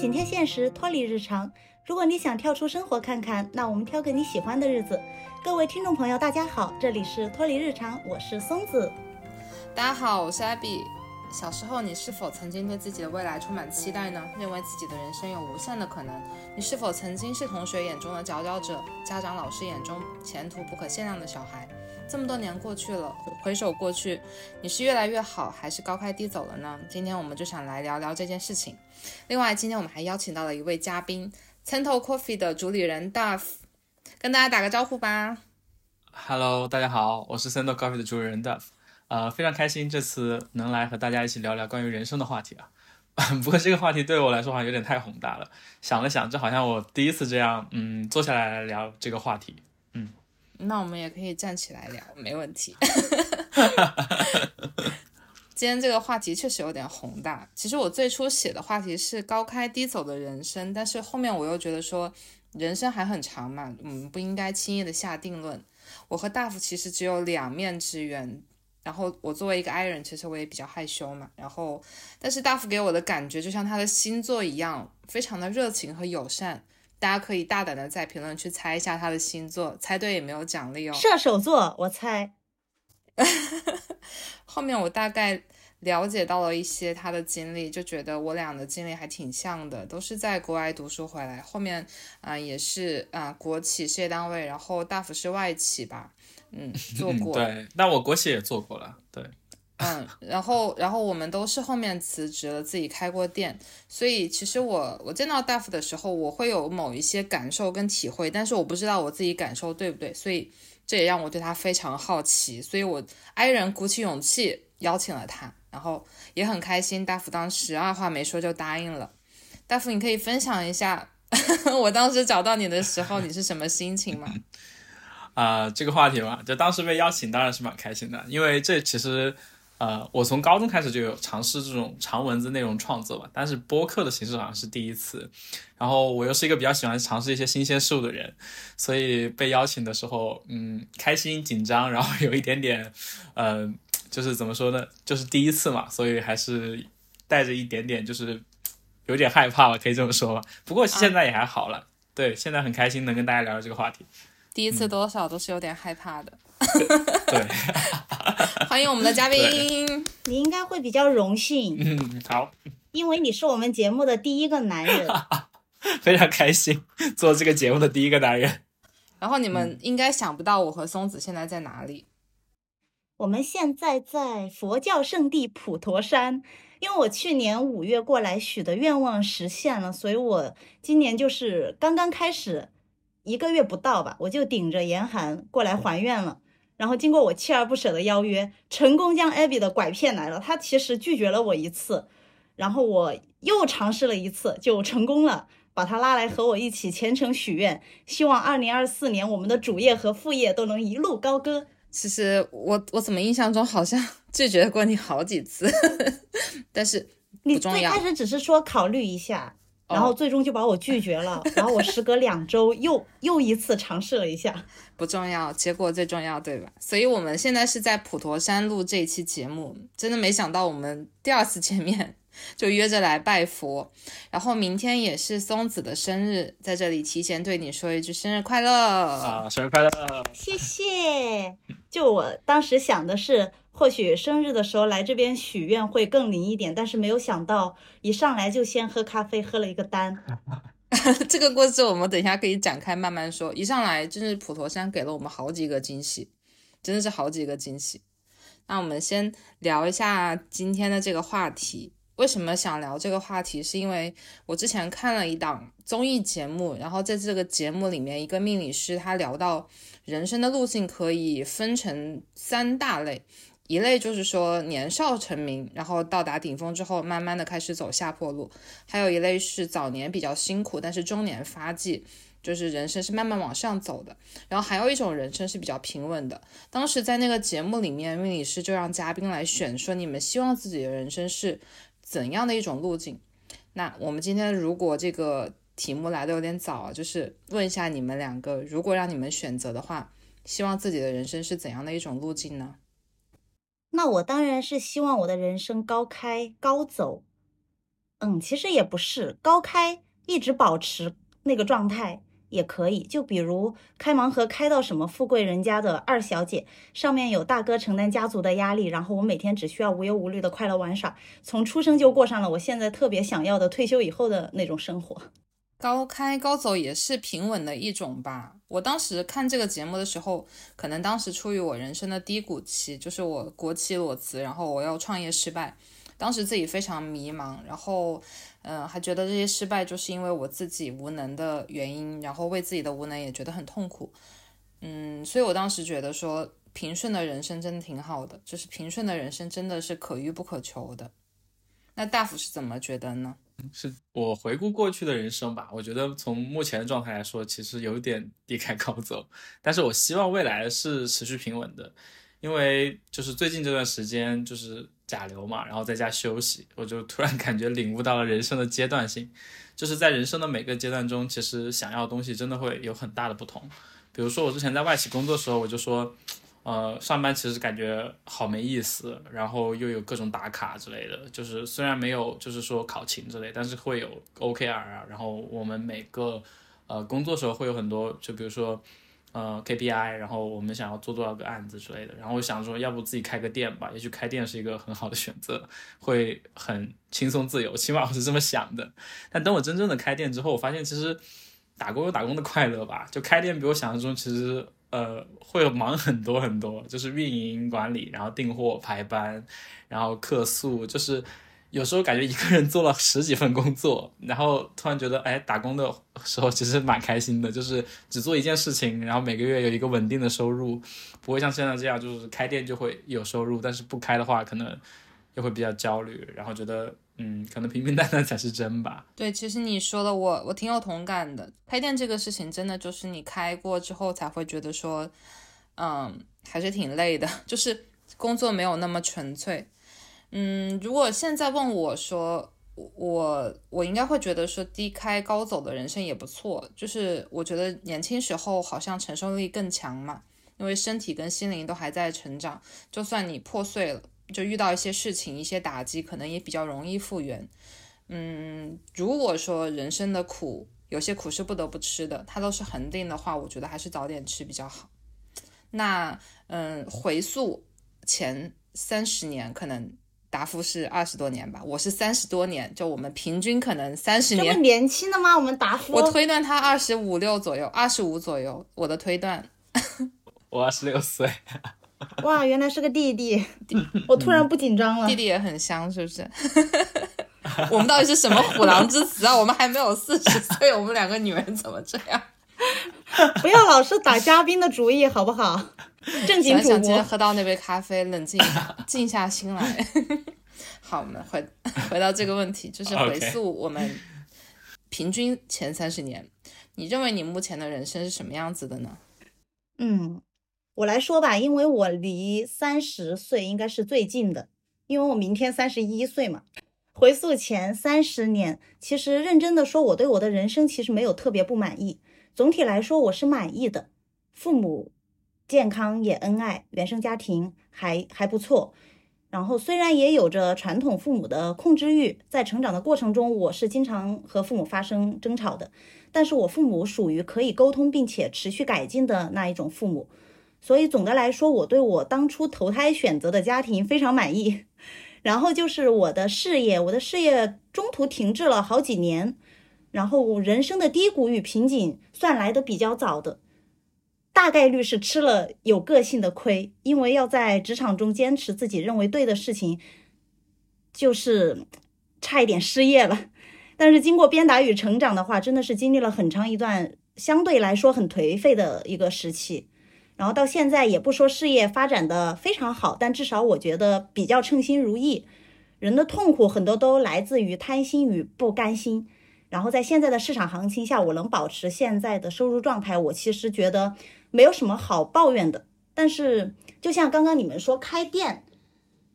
紧贴现实，脱离日常。如果你想跳出生活看看，那我们挑个你喜欢的日子。各位听众朋友，大家好，这里是脱离日常，我是松子。大家好，我是 Abby。小时候，你是否曾经对自己的未来充满期待呢？认为自己的人生有无限的可能？你是否曾经是同学眼中的佼佼者，家长老师眼中前途不可限量的小孩？这么多年过去了，回首过去，你是越来越好，还是高开低走了呢？今天我们就想来聊聊这件事情。另外，今天我们还邀请到了一位嘉宾，Cento Coffee 的主理人 Duff，跟大家打个招呼吧。Hello，大家好，我是 Cento Coffee 的主理人 Duff，呃，非常开心这次能来和大家一起聊聊关于人生的话题啊。不过这个话题对我来说好像有点太宏大了，想了想，这好像我第一次这样，嗯，坐下来聊这个话题。那我们也可以站起来聊，没问题。今天这个话题确实有点宏大。其实我最初写的话题是高开低走的人生，但是后面我又觉得说，人生还很长嘛，嗯，不应该轻易的下定论。我和大夫其实只有两面之缘，然后我作为一个 I 人，其实我也比较害羞嘛。然后，但是大夫给我的感觉就像他的星座一样，非常的热情和友善。大家可以大胆的在评论区猜一下他的星座，猜对也没有奖励哦。射手座，我猜。后面我大概了解到了一些他的经历，就觉得我俩的经历还挺像的，都是在国外读书回来，后面啊也是啊国企事业单位，然后大福是外企吧，嗯，做过。对，那我国企也做过了，对。嗯，然后，然后我们都是后面辞职了，自己开过店，所以其实我我见到大夫的时候，我会有某一些感受跟体会，但是我不知道我自己感受对不对，所以这也让我对他非常好奇，所以我哀人鼓起勇气邀请了他，然后也很开心，大夫当时二话没说就答应了。大夫，你可以分享一下 我当时找到你的时候你是什么心情吗？啊，这个话题嘛，就当时被邀请当然是蛮开心的，因为这其实。呃，我从高中开始就有尝试这种长文字内容创作吧，但是播客的形式好像是第一次。然后我又是一个比较喜欢尝试一些新鲜事物的人，所以被邀请的时候，嗯，开心、紧张，然后有一点点，嗯，就是怎么说呢，就是第一次嘛，所以还是带着一点点，就是有点害怕吧，可以这么说吧。不过现在也还好了，对，现在很开心能跟大家聊聊这个话题。第一次多少都是有点害怕的。对，欢迎我们的嘉宾。你应该会比较荣幸。嗯，好，因为你是我们节目的第一个男人，非常开心做这个节目的第一个男人。然后你们应该想不到我和松子现在在哪里。我们现在在佛教圣地普陀山，因为我去年五月过来许的愿望实现了，所以我今年就是刚刚开始一个月不到吧，我就顶着严寒过来还愿了。然后经过我锲而不舍的邀约，成功将 Abby 的拐骗来了。他其实拒绝了我一次，然后我又尝试了一次，就成功了，把他拉来和我一起虔诚许愿，希望二零二四年我们的主业和副业都能一路高歌。其实我我怎么印象中好像 拒绝过你好几次，但是你最开始只是说考虑一下。然后最终就把我拒绝了，然后我时隔两周又又一次尝试了一下，不重要，结果最重要，对吧？所以我们现在是在普陀山录这一期节目，真的没想到我们第二次见面就约着来拜佛，然后明天也是松子的生日，在这里提前对你说一句生日快乐啊，生日快乐，谢谢。就我当时想的是。或许生日的时候来这边许愿会更灵一点，但是没有想到一上来就先喝咖啡，喝了一个单。这个故事我们等一下可以展开慢慢说。一上来就是普陀山给了我们好几个惊喜，真的是好几个惊喜。那我们先聊一下今天的这个话题。为什么想聊这个话题？是因为我之前看了一档综艺节目，然后在这个节目里面，一个命理师他聊到人生的路径可以分成三大类。一类就是说年少成名，然后到达顶峰之后，慢慢的开始走下坡路；还有一类是早年比较辛苦，但是中年发迹，就是人生是慢慢往上走的。然后还有一种人生是比较平稳的。当时在那个节目里面，命理师就让嘉宾来选，说你们希望自己的人生是怎样的一种路径。那我们今天如果这个题目来的有点早啊，就是问一下你们两个，如果让你们选择的话，希望自己的人生是怎样的一种路径呢？那我当然是希望我的人生高开高走，嗯，其实也不是，高开一直保持那个状态也可以。就比如开盲盒开到什么富贵人家的二小姐，上面有大哥承担家族的压力，然后我每天只需要无忧无虑的快乐玩耍，从出生就过上了我现在特别想要的退休以后的那种生活。高开高走也是平稳的一种吧。我当时看这个节目的时候，可能当时处于我人生的低谷期，就是我国企裸辞，然后我要创业失败，当时自己非常迷茫，然后，嗯，还觉得这些失败就是因为我自己无能的原因，然后为自己的无能也觉得很痛苦，嗯，所以我当时觉得说平顺的人生真的挺好的，就是平顺的人生真的是可遇不可求的。那大夫是怎么觉得呢？是我回顾过去的人生吧，我觉得从目前的状态来说，其实有点 低开高走，但是我希望未来是持续平稳的，因为就是最近这段时间就是甲流嘛，然后在家休息，我就突然感觉领悟到了人生的阶段性，就是在人生的每个阶段中，其实想要的东西真的会有很大的不同。比如说我之前在外企工作的时候，我就说。呃，上班其实感觉好没意思，然后又有各种打卡之类的，就是虽然没有就是说考勤之类，但是会有 OKR 啊，然后我们每个呃工作时候会有很多，就比如说呃 KPI，然后我们想要做多少个案子之类的，然后我想说要不自己开个店吧，也许开店是一个很好的选择，会很轻松自由，起码我是这么想的。但等我真正的开店之后，我发现其实打工有打工的快乐吧，就开店比我想象中其实。呃，会忙很多很多，就是运营管理，然后订货、排班，然后客诉，就是有时候感觉一个人做了十几份工作，然后突然觉得，哎，打工的时候其实蛮开心的，就是只做一件事情，然后每个月有一个稳定的收入，不会像现在这样，就是开店就会有收入，但是不开的话，可能又会比较焦虑，然后觉得。嗯，可能平平淡淡才是真吧。对，其实你说的我我挺有同感的。开店这个事情，真的就是你开过之后才会觉得说，嗯，还是挺累的，就是工作没有那么纯粹。嗯，如果现在问我说，我我应该会觉得说低开高走的人生也不错。就是我觉得年轻时候好像承受力更强嘛，因为身体跟心灵都还在成长，就算你破碎了。就遇到一些事情、一些打击，可能也比较容易复原。嗯，如果说人生的苦，有些苦是不得不吃的，它都是恒定的话，我觉得还是早点吃比较好。那，嗯，回溯前三十年，可能达夫是二十多年吧，我是三十多年，就我们平均可能三十年。这么年轻的吗？我们达夫？我推断他二十五六左右，二十五左右，我的推断。我二十六岁。哇，原来是个弟弟，我突然不紧张了。弟弟也很香，是不是？我们到底是什么虎狼之词啊？我们还没有四十岁，我们两个女人怎么这样？不要老是打嘉宾的主意，好不好？正经主播。想今天喝到那杯咖啡，冷静一下，静下心来。好，我们回回到这个问题，就是回溯我们平均前三十年，你认为你目前的人生是什么样子的呢？嗯。我来说吧，因为我离三十岁应该是最近的，因为我明天三十一岁嘛。回溯前三十年，其实认真的说，我对我的人生其实没有特别不满意。总体来说，我是满意的。父母健康也恩爱，原生家庭还还不错。然后虽然也有着传统父母的控制欲，在成长的过程中，我是经常和父母发生争吵的。但是我父母属于可以沟通并且持续改进的那一种父母。所以总的来说，我对我当初投胎选择的家庭非常满意。然后就是我的事业，我的事业中途停滞了好几年，然后人生的低谷与瓶颈算来的比较早的，大概率是吃了有个性的亏，因为要在职场中坚持自己认为对的事情，就是差一点失业了。但是经过鞭打与成长的话，真的是经历了很长一段相对来说很颓废的一个时期。然后到现在也不说事业发展的非常好，但至少我觉得比较称心如意。人的痛苦很多都来自于贪心与不甘心。然后在现在的市场行情下，我能保持现在的收入状态，我其实觉得没有什么好抱怨的。但是就像刚刚你们说开店，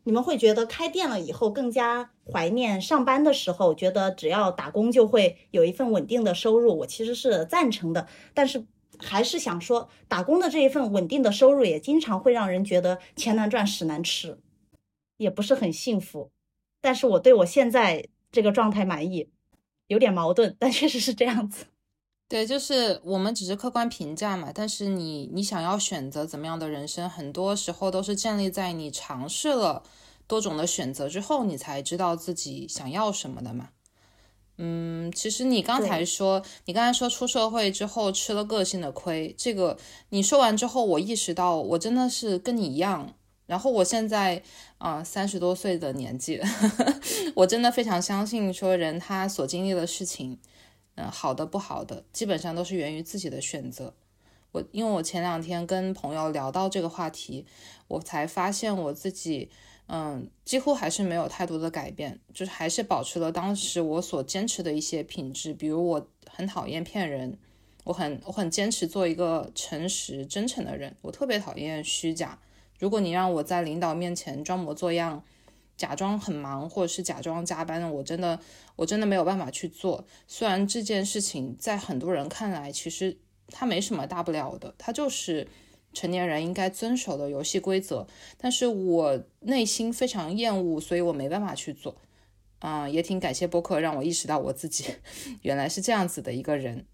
你们会觉得开店了以后更加怀念上班的时候，觉得只要打工就会有一份稳定的收入，我其实是赞成的。但是。还是想说，打工的这一份稳定的收入也经常会让人觉得钱难赚屎难吃，也不是很幸福。但是我对我现在这个状态满意，有点矛盾，但确实是这样子。对，就是我们只是客观评价嘛，但是你你想要选择怎么样的人生，很多时候都是建立在你尝试了多种的选择之后，你才知道自己想要什么的嘛。嗯，其实你刚才说，你刚才说出社会之后吃了个性的亏，这个你说完之后，我意识到我真的是跟你一样。然后我现在啊三十多岁的年纪，我真的非常相信说人他所经历的事情。嗯，好的不好的，基本上都是源于自己的选择。我因为我前两天跟朋友聊到这个话题，我才发现我自己，嗯，几乎还是没有太多的改变，就是还是保持了当时我所坚持的一些品质。比如我很讨厌骗人，我很我很坚持做一个诚实真诚的人，我特别讨厌虚假。如果你让我在领导面前装模作样。假装很忙，或者是假装加班，我真的我真的没有办法去做。虽然这件事情在很多人看来，其实它没什么大不了的，它就是成年人应该遵守的游戏规则。但是我内心非常厌恶，所以我没办法去做。啊，也挺感谢播客让我意识到我自己 原来是这样子的一个人，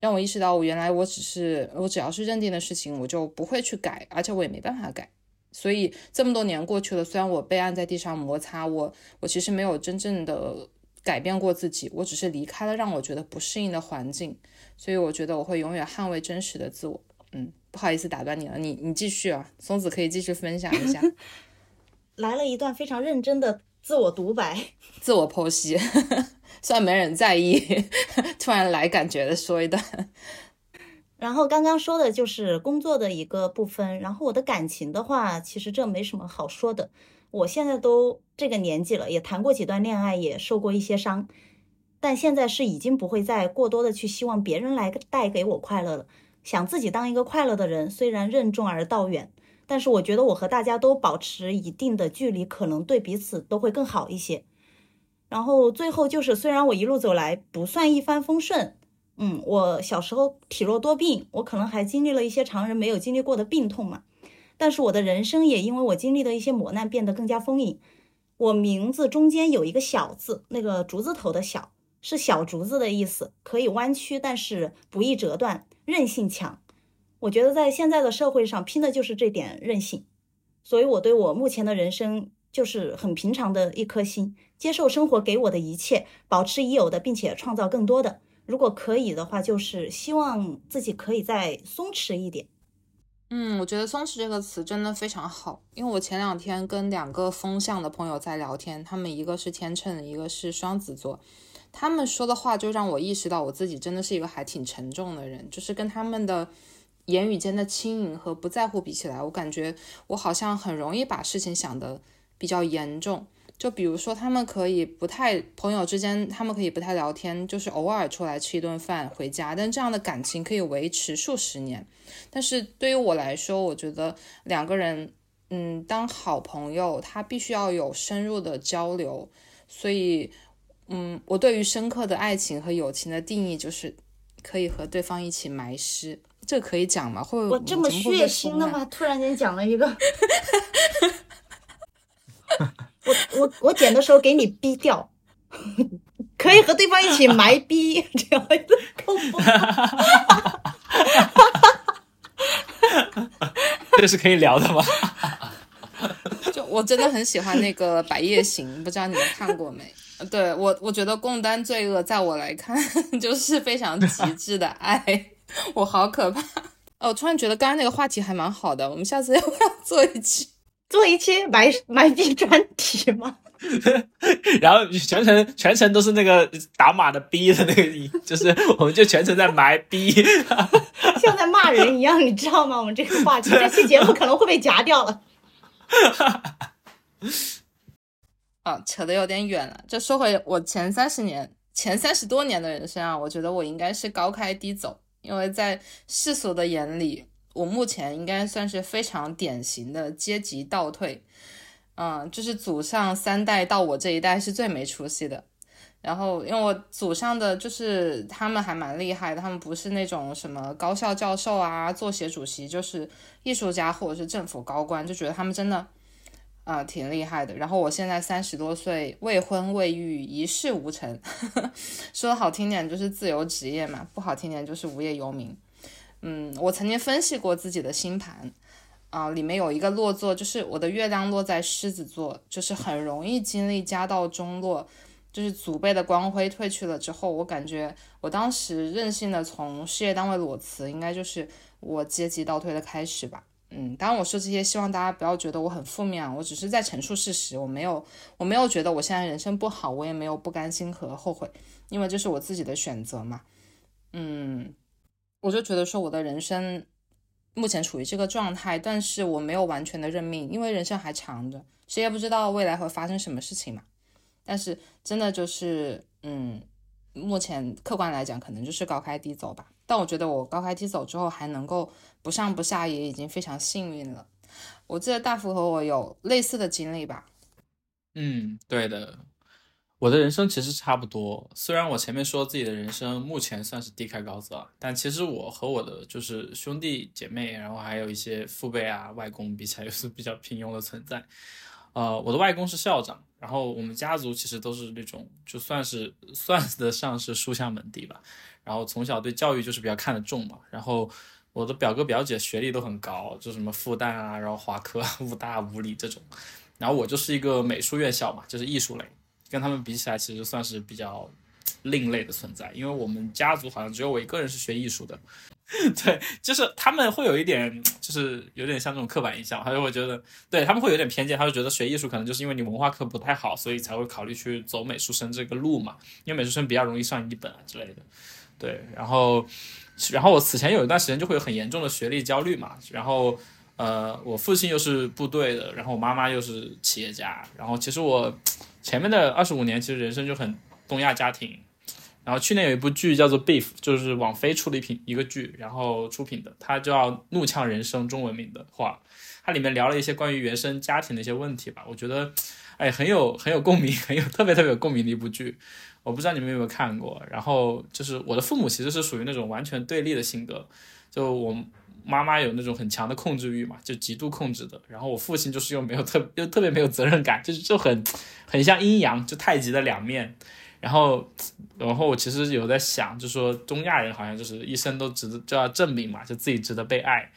让我意识到我原来我只是我只要是认定的事情，我就不会去改，而且我也没办法改。所以这么多年过去了，虽然我被按在地上摩擦，我我其实没有真正的改变过自己，我只是离开了让我觉得不适应的环境。所以我觉得我会永远捍卫真实的自我。嗯，不好意思打断你了，你你继续啊，松子可以继续分享一下。来了一段非常认真的自我独白，自我剖析，虽然没人在意，突然来感觉的说一段。然后刚刚说的就是工作的一个部分，然后我的感情的话，其实这没什么好说的。我现在都这个年纪了，也谈过几段恋爱，也受过一些伤，但现在是已经不会再过多的去希望别人来带给我快乐了，想自己当一个快乐的人。虽然任重而道远，但是我觉得我和大家都保持一定的距离，可能对彼此都会更好一些。然后最后就是，虽然我一路走来不算一帆风顺。嗯，我小时候体弱多病，我可能还经历了一些常人没有经历过的病痛嘛。但是我的人生也因为我经历的一些磨难变得更加丰盈。我名字中间有一个小字，那个竹字头的小是小竹子的意思，可以弯曲，但是不易折断，韧性强。我觉得在现在的社会上拼的就是这点韧性，所以我对我目前的人生就是很平常的一颗心，接受生活给我的一切，保持已有的，并且创造更多的。如果可以的话，就是希望自己可以再松弛一点。嗯，我觉得“松弛”这个词真的非常好，因为我前两天跟两个风象的朋友在聊天，他们一个是天秤，一个是双子座，他们说的话就让我意识到我自己真的是一个还挺沉重的人，就是跟他们的言语间的轻盈和不在乎比起来，我感觉我好像很容易把事情想得比较严重。就比如说，他们可以不太朋友之间，他们可以不太聊天，就是偶尔出来吃一顿饭回家，但这样的感情可以维持数十年。但是对于我来说，我觉得两个人，嗯，当好朋友，他必须要有深入的交流。所以，嗯，我对于深刻的爱情和友情的定义就是可以和对方一起埋尸。这可以讲吗？会我这么血腥的吗？突然间讲了一个。我我我剪的时候给你逼掉，可以和对方一起埋 逼，这样子恐怖。这是可以聊的吗？就我真的很喜欢那个《百夜行》，不知道你们看过没？对我，我觉得共担罪恶，在我来看 就是非常极 致的爱，我好可怕。哦，我突然觉得刚刚那个话题还蛮好的，我们下次要不要做一期？做一期埋埋币专题吗？然后全程全程都是那个打码的逼的那个，就是我们就全程在埋逼，像在骂人一样，你知道吗？我们这个话题，这期节目可能会被夹掉了。啊，扯得有点远了。就说回我前三十年、前三十多年的人生啊，我觉得我应该是高开低走，因为在世俗的眼里。我目前应该算是非常典型的阶级倒退，嗯，就是祖上三代到我这一代是最没出息的。然后，因为我祖上的就是他们还蛮厉害的，他们不是那种什么高校教授啊、作协主席，就是艺术家或者是政府高官，就觉得他们真的啊、挺厉害的。然后我现在三十多岁，未婚未育，一事无成，说的好听点就是自由职业嘛，不好听点就是无业游民。嗯，我曾经分析过自己的星盘，啊、里面有一个落座，就是我的月亮落在狮子座，就是很容易经历家道中落，就是祖辈的光辉褪去了之后，我感觉我当时任性的从事业单位裸辞，应该就是我阶级倒退的开始吧。嗯，当然我说这些，希望大家不要觉得我很负面啊，我只是在陈述事实，我没有，我没有觉得我现在人生不好，我也没有不甘心和后悔，因为这是我自己的选择嘛。嗯，我就觉得说我的人生目前处于这个状态，但是我没有完全的认命，因为人生还长着，谁也不知道未来会发生什么事情嘛。但是真的就是，嗯，目前客观来讲，可能就是高开低走吧。但我觉得我高开低走之后还能够不上不下，也已经非常幸运了。我记得大福和我有类似的经历吧？嗯，对的，我的人生其实差不多。虽然我前面说自己的人生目前算是低开高走，但其实我和我的就是兄弟姐妹，然后还有一些父辈啊、外公比起来，又是比较平庸的存在。呃，我的外公是校长，然后我们家族其实都是那种就算是算得上是书香门第吧。然后从小对教育就是比较看得重嘛。然后我的表哥表姐学历都很高，就什么复旦啊，然后华科、武大、武理这种。然后我就是一个美术院校嘛，就是艺术类，跟他们比起来，其实算是比较另类的存在。因为我们家族好像只有我一个人是学艺术的，对，就是他们会有一点，就是有点像这种刻板印象，他就会觉得，对他们会有点偏见，他就觉得学艺术可能就是因为你文化课不太好，所以才会考虑去走美术生这个路嘛，因为美术生比较容易上一本啊之类的。对，然后，然后我此前有一段时间就会有很严重的学历焦虑嘛，然后。呃，我父亲又是部队的，然后我妈妈又是企业家，然后其实我前面的二十五年其实人生就很东亚家庭。然后去年有一部剧叫做《Beef》，就是网飞出了一品一个剧，然后出品的，它叫《怒呛人生》，中文名的话，它里面聊了一些关于原生家庭的一些问题吧，我觉得，哎，很有很有共鸣，很有特别特别有共鸣的一部剧。我不知道你们有没有看过。然后就是我的父母其实是属于那种完全对立的性格，就我。妈妈有那种很强的控制欲嘛，就极度控制的。然后我父亲就是又没有特又特别没有责任感，就是就很很像阴阳，就太极的两面。然后，然后我其实有在想，就说中亚人好像就是一生都值得就要证明嘛，就自己值得被爱。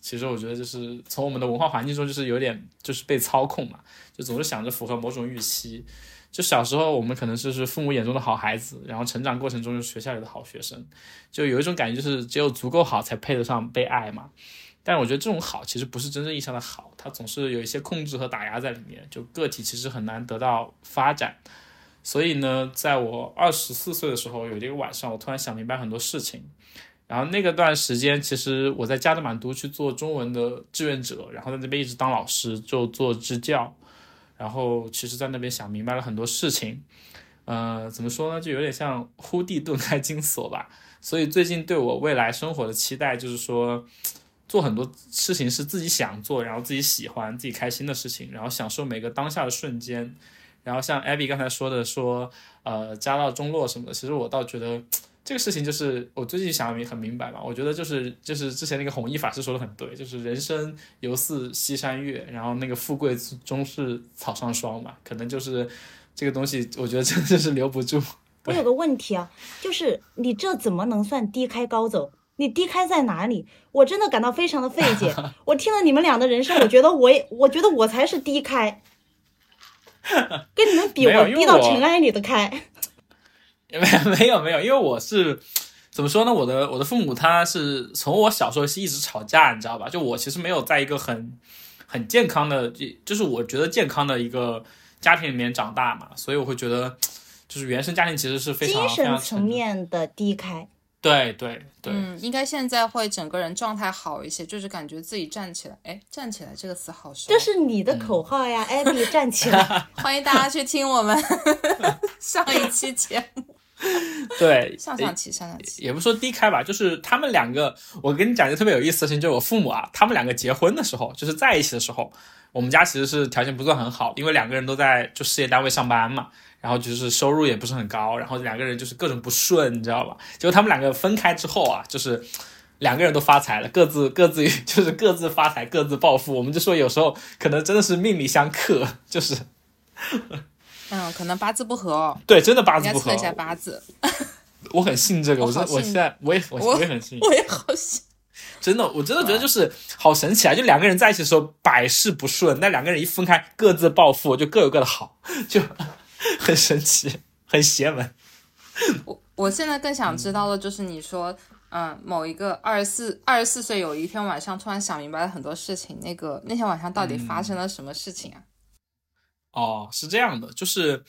其实我觉得就是从我们的文化环境中，就是有点就是被操控嘛，就总是想着符合某种预期。就小时候我们可能就是父母眼中的好孩子，然后成长过程中就是学校里的好学生，就有一种感觉就是只有足够好才配得上被爱嘛。但我觉得这种好其实不是真正意义上的好，它总是有一些控制和打压在里面，就个体其实很难得到发展。所以呢，在我二十四岁的时候，有一个晚上，我突然想明白很多事情。然后那个段时间，其实我在加德满都去做中文的志愿者，然后在那边一直当老师，就做支教。然后其实，在那边想明白了很多事情，呃，怎么说呢，就有点像忽地顿开金锁吧。所以最近对我未来生活的期待，就是说，做很多事情是自己想做，然后自己喜欢、自己开心的事情，然后享受每个当下的瞬间。然后像 Abby 刚才说的，说呃家道中落什么的，其实我倒觉得这个事情就是我最近想明很明白嘛。我觉得就是就是之前那个弘一法师说的很对，就是人生犹似西山月，然后那个富贵终是草上霜嘛。可能就是这个东西，我觉得真的是留不住。我有个问题啊，就是你这怎么能算低开高走？你低开在哪里？我真的感到非常的费解。我听了你们俩的人生，我觉得我也，我觉得我才是低开。跟你们比，我低到尘埃里的开。没有没有没有，因为我是怎么说呢？我的我的父母他是从我小时候是一直吵架，你知道吧？就我其实没有在一个很很健康的，就是我觉得健康的一个家庭里面长大嘛，所以我会觉得，就是原生家庭其实是非常精神层面的低开。对对对，嗯，应该现在会整个人状态好一些，就是感觉自己站起来，哎，站起来这个词好熟，这是你的口号呀，艾比站起来，欢迎大家去听我们 上一期节目，对，上上期上上期也不说低开吧，就是他们两个，我跟你讲一个特别有意思的事情，就是我父母啊，他们两个结婚的时候，就是在一起的时候，我们家其实是条件不算很好，因为两个人都在就事业单位上班嘛。然后就是收入也不是很高，然后两个人就是各种不顺，你知道吧？结果他们两个分开之后啊，就是两个人都发财了，各自各自 就是各自发财，各自暴富。我们就说有时候可能真的是命里相克，就是，嗯，可能八字不合哦，对，真的八字不合应该测一。下八字。我很信这个，我真我我现在我也我我我也很信，我也好信。真的，我真的觉得就是好神奇啊！就两个人在一起的时候百事不顺，但两个人一分开，各自暴富，就各有各的好，就 很神奇，很邪门。我我现在更想知道的就是你说，嗯，某一个二十四二十四岁有一天晚上突然想明白了很多事情，那个那天晚上到底发生了什么事情啊？哦，是这样的，就是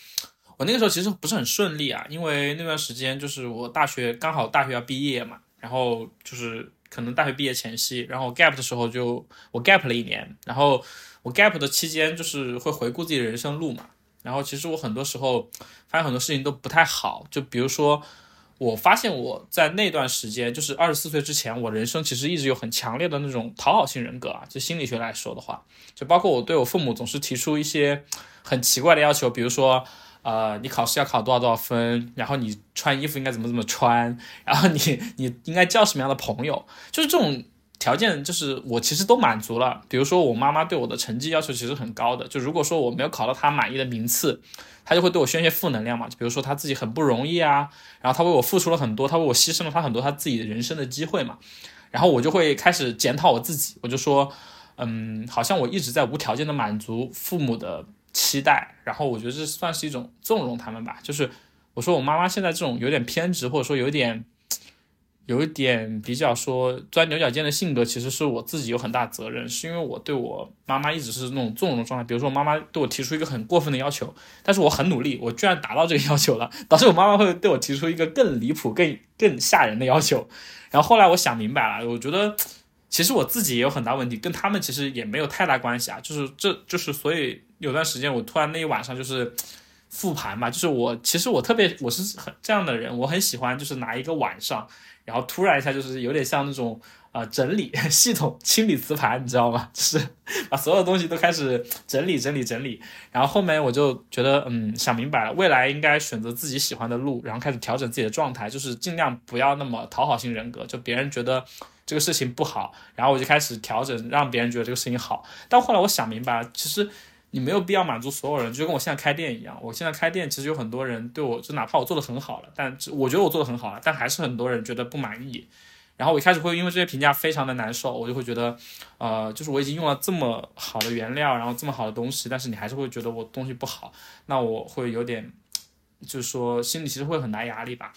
我那个时候其实不是很顺利啊，因为那段时间就是我大学刚好大学要毕业嘛，然后就是可能大学毕业前夕，然后 gap 的时候就我 gap 了一年，然后我 gap 的期间就是会回顾自己的人生路嘛，然后其实我很多时候发现很多事情都不太好，就比如说。我发现我在那段时间，就是二十四岁之前，我人生其实一直有很强烈的那种讨好性人格啊。就心理学来说的话，就包括我对我父母总是提出一些很奇怪的要求，比如说，呃，你考试要考多少多少分，然后你穿衣服应该怎么怎么穿，然后你你应该交什么样的朋友，就是这种条件，就是我其实都满足了。比如说，我妈妈对我的成绩要求其实很高的，就如果说我没有考到她满意的名次，她就会对我宣泄负能量嘛。就比如说她自己很不容易啊，然后她为我付出了很多，她为我牺牲了她很多她自己的人生的机会嘛。然后我就会开始检讨我自己，我就说，嗯，好像我一直在无条件的满足父母的期待，然后我觉得这算是一种纵容他们吧。就是我说我妈妈现在这种有点偏执，或者说有点有一点比较说钻牛角尖的性格，其实是我自己有很大责任，是因为我对我妈妈一直是那种纵容的状态。比如说我妈妈对我提出一个很过分的要求，但是我很努力，我居然达到这个要求了，导致我妈妈会对我提出一个更离谱、更更吓人的要求。然后后来我想明白了，我觉得其实我自己也有很大问题，跟他们其实也没有太大关系啊。就是这就是所以有段时间我突然那一晚上就是复盘嘛，就是我其实我特别我是很这样的人，我很喜欢就是拿一个晚上。然后突然一下就是有点像那种呃整理 系统清理磁盘，你知道吗？就是把所有东西都开始整理整理整理。然后后面我就觉得嗯想明白了，未来应该选择自己喜欢的路，然后开始调整自己的状态，就是尽量不要那么讨好型人格，就别人觉得这个事情不好，然后我就开始调整，让别人觉得这个事情好。但后来我想明白了，其实。你没有必要满足所有人，就跟我现在开店一样。我现在开店，其实有很多人对我，就哪怕我做的很好了，但我觉得我做的很好了，但还是很多人觉得不满意。然后我一开始会因为这些评价非常的难受，我就会觉得，呃，就是我已经用了这么好的原料，然后这么好的东西，但是你还是会觉得我东西不好，那我会有点，就是说心里其实会很大压力吧。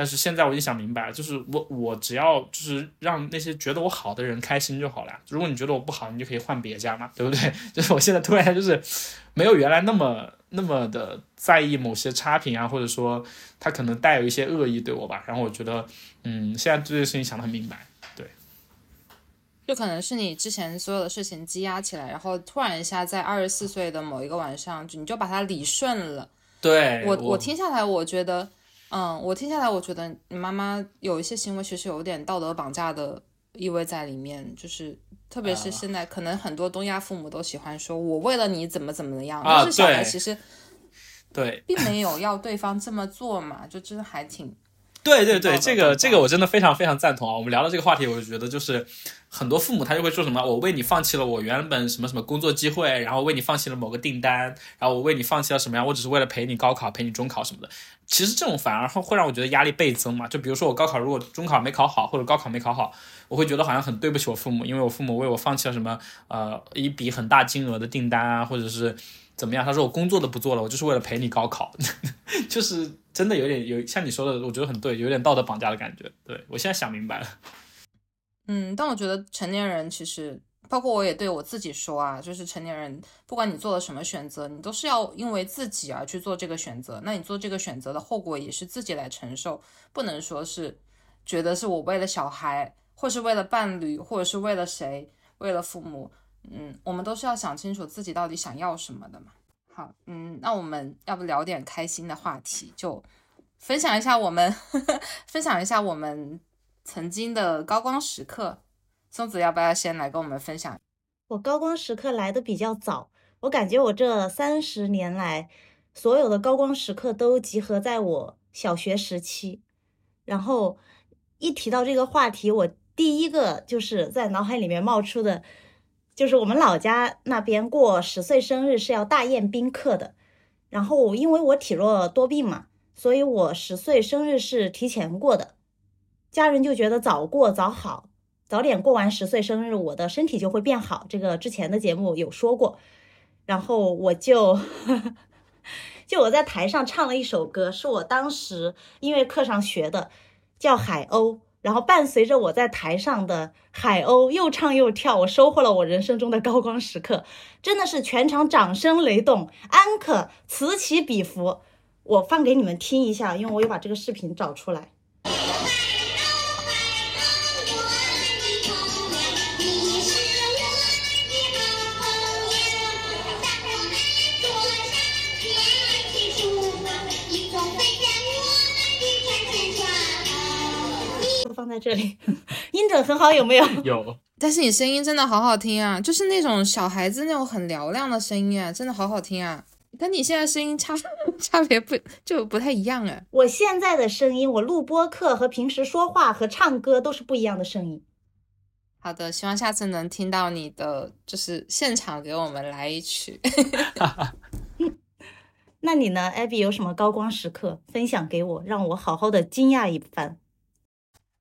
但是现在我已经想明白了，就是我我只要就是让那些觉得我好的人开心就好了。如果你觉得我不好，你就可以换别家嘛，对不对？就是我现在突然就是没有原来那么那么的在意某些差评啊，或者说他可能带有一些恶意对我吧。然后我觉得，嗯，现在对这个事情想得很明白。对，就可能是你之前所有的事情积压起来，然后突然一下在二十四岁的某一个晚上，就你就把它理顺了。对我我听下来，我觉得。嗯，我听下来，我觉得你妈妈有一些行为其实有点道德绑架的意味在里面，就是特别是现在，可能很多东亚父母都喜欢说“我为了你怎么怎么样”，但是小孩其实对并没有要对方这么做嘛，就真的还挺。对对对，这个这个我真的非常非常赞同啊！我们聊到这个话题，我就觉得就是很多父母他就会说什么：“我为你放弃了我原本什么什么工作机会，然后为你放弃了某个订单，然后我为你放弃了什么样？我只是为了陪你高考、陪你中考什么的。”其实这种反而会让我觉得压力倍增嘛。就比如说我高考如果中考没考好，或者高考没考好，我会觉得好像很对不起我父母，因为我父母为我放弃了什么呃一笔很大金额的订单啊，或者是怎么样？他说我工作都不做了，我就是为了陪你高考，就是真的有点有像你说的，我觉得很对，有点道德绑架的感觉。对我现在想明白了。嗯，但我觉得成年人其实。包括我也对我自己说啊，就是成年人，不管你做了什么选择，你都是要因为自己而去做这个选择。那你做这个选择的后果也是自己来承受，不能说是觉得是我为了小孩，或是为了伴侣，或者是为了谁，为了父母。嗯，我们都是要想清楚自己到底想要什么的嘛。好，嗯，那我们要不聊点开心的话题，就分享一下我们 分享一下我们曾经的高光时刻。松子要不要先来跟我们分享？我高光时刻来的比较早，我感觉我这三十年来所有的高光时刻都集合在我小学时期。然后一提到这个话题，我第一个就是在脑海里面冒出的，就是我们老家那边过十岁生日是要大宴宾客的。然后因为我体弱多病嘛，所以我十岁生日是提前过的。家人就觉得早过早好，早点过完十岁生日，我的身体就会变好。这个之前的节目有说过。然后我就 就我在台上唱了一首歌，是我当时音乐课上学的，叫《海鸥》。然后伴随着我在台上的海鸥又唱又跳，我收获了我人生中的高光时刻，真的是全场掌声雷动，安可此起彼伏。我放给你们听一下，因为我有把这个视频找出来。放在这里，音准很好，有没有？有。但是你声音真的好好听啊，就是那种小孩子那种很嘹亮的声音啊，真的好好听啊。跟你现在声音差 差别不就不太一样啊？我现在的声音，我录播课和平时说话和唱歌都是不一样的声音。好的，希望下次能听到你的，就是现场给我们来一曲。那你呢，艾比有什么高光时刻分享给我，让我好好的惊讶一番？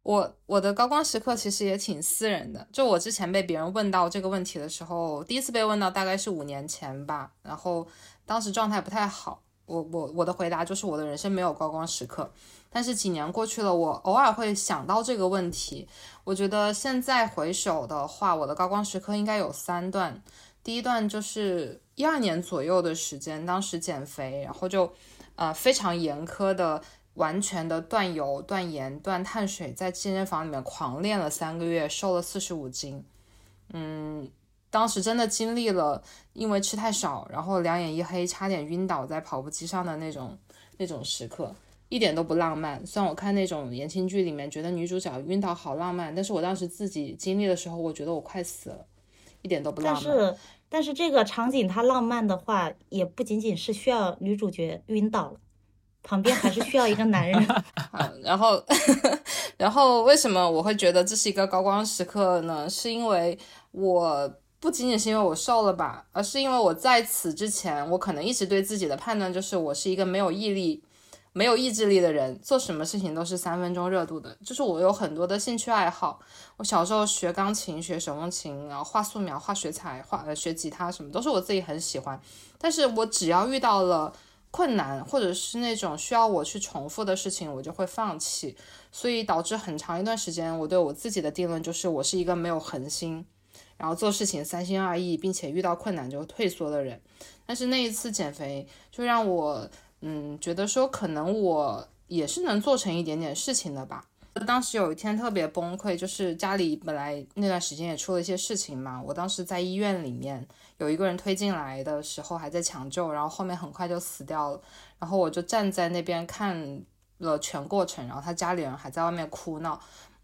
我我的高光时刻其实也挺私人的，就我之前被别人问到这个问题的时候，第一次被问到大概是五年前吧，然后当时状态不太好，我我我的回答就是我的人生没有高光时刻，但是几年过去了，我偶尔会想到这个问题，我觉得现在回首的话，我的高光时刻应该有三段，第一段就是一二年左右的时间，当时减肥，然后就呃非常严苛的。完全的断油、断盐、断碳水，在健身房里面狂练了三个月，瘦了四十五斤。嗯，当时真的经历了因为吃太少，然后两眼一黑，差点晕倒在跑步机上的那种那种时刻，一点都不浪漫。虽然我看那种言情剧里面觉得女主角晕倒好浪漫，但是我当时自己经历的时候，我觉得我快死了，一点都不浪漫。但是，但是这个场景它浪漫的话，也不仅仅是需要女主角晕倒了。旁边还是需要一个男人。然后，然后为什么我会觉得这是一个高光时刻呢？是因为我不仅仅是因为我瘦了吧，而是因为我在此之前，我可能一直对自己的判断就是我是一个没有毅力、没有意志力的人，做什么事情都是三分钟热度的。就是我有很多的兴趣爱好，我小时候学钢琴、学手风琴，然后画素描、画水彩、画呃学吉他什么，都是我自己很喜欢。但是我只要遇到了。困难，或者是那种需要我去重复的事情，我就会放弃，所以导致很长一段时间，我对我自己的定论就是我是一个没有恒心，然后做事情三心二意，并且遇到困难就退缩的人。但是那一次减肥，就让我嗯觉得说，可能我也是能做成一点点事情的吧。当时有一天特别崩溃，就是家里本来那段时间也出了一些事情嘛，我当时在医院里面。有一个人推进来的时候还在抢救，然后后面很快就死掉了。然后我就站在那边看了全过程，然后他家里人还在外面哭闹。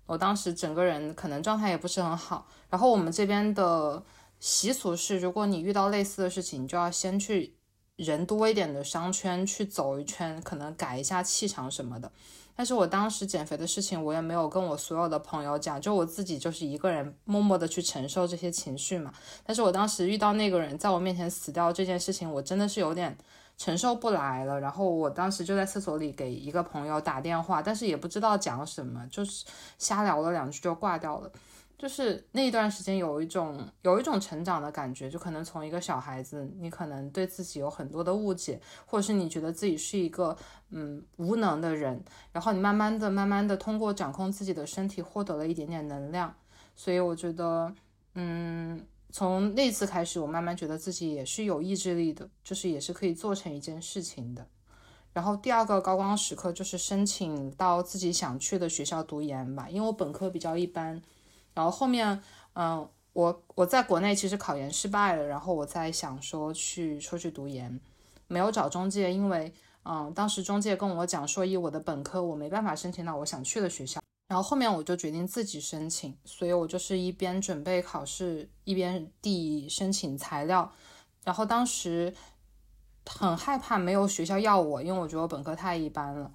我当时整个人可能状态也不是很好。然后我们这边的习俗是，如果你遇到类似的事情，你就要先去人多一点的商圈去走一圈，可能改一下气场什么的。但是我当时减肥的事情，我也没有跟我所有的朋友讲，就我自己就是一个人默默的去承受这些情绪嘛。但是我当时遇到那个人在我面前死掉这件事情，我真的是有点承受不来了。然后我当时就在厕所里给一个朋友打电话，但是也不知道讲什么，就是瞎聊了两句就挂掉了。就是那一段时间有一种有一种成长的感觉，就可能从一个小孩子，你可能对自己有很多的误解，或者是你觉得自己是一个嗯无能的人，然后你慢慢的、慢慢的通过掌控自己的身体获得了一点点能量，所以我觉得嗯从那次开始，我慢慢觉得自己也是有意志力的，就是也是可以做成一件事情的。然后第二个高光时刻就是申请到自己想去的学校读研吧，因为我本科比较一般。然后后面，嗯，我我在国内其实考研失败了，然后我在想说去出去读研，没有找中介，因为，嗯，当时中介跟我讲说，以我的本科我没办法申请到我想去的学校。然后后面我就决定自己申请，所以我就是一边准备考试，一边递申请材料。然后当时很害怕没有学校要我，因为我觉得我本科太一般了。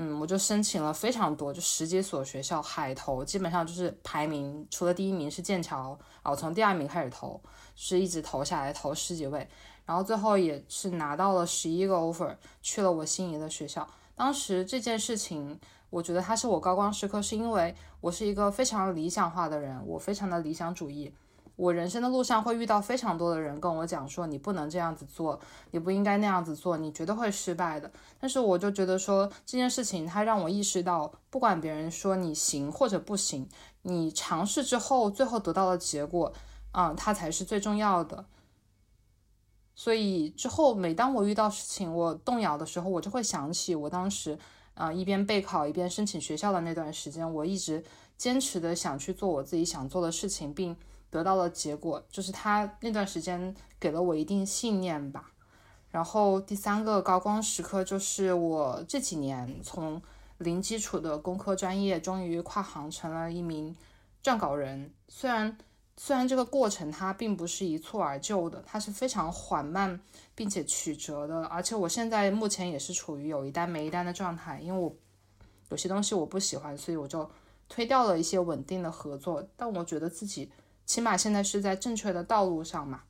嗯，我就申请了非常多，就十几所学校海投，基本上就是排名，除了第一名是剑桥，啊，我从第二名开始投，是一直投下来，投十几位，然后最后也是拿到了十一个 offer，去了我心仪的学校。当时这件事情，我觉得它是我高光时刻，是因为我是一个非常理想化的人，我非常的理想主义。我人生的路上会遇到非常多的人跟我讲说，你不能这样子做，你不应该那样子做，你绝对会失败的。但是我就觉得说这件事情，它让我意识到，不管别人说你行或者不行，你尝试之后最后得到的结果，啊，它才是最重要的。所以之后每当我遇到事情我动摇的时候，我就会想起我当时，啊，一边备考一边申请学校的那段时间，我一直坚持的想去做我自己想做的事情，并。得到了结果，就是他那段时间给了我一定信念吧。然后第三个高光时刻就是我这几年从零基础的工科专业，终于跨行成了一名撰稿人。虽然虽然这个过程它并不是一蹴而就的，它是非常缓慢并且曲折的。而且我现在目前也是处于有一单没一单的状态，因为我有些东西我不喜欢，所以我就推掉了一些稳定的合作。但我觉得自己。起码现在是在正确的道路上嘛，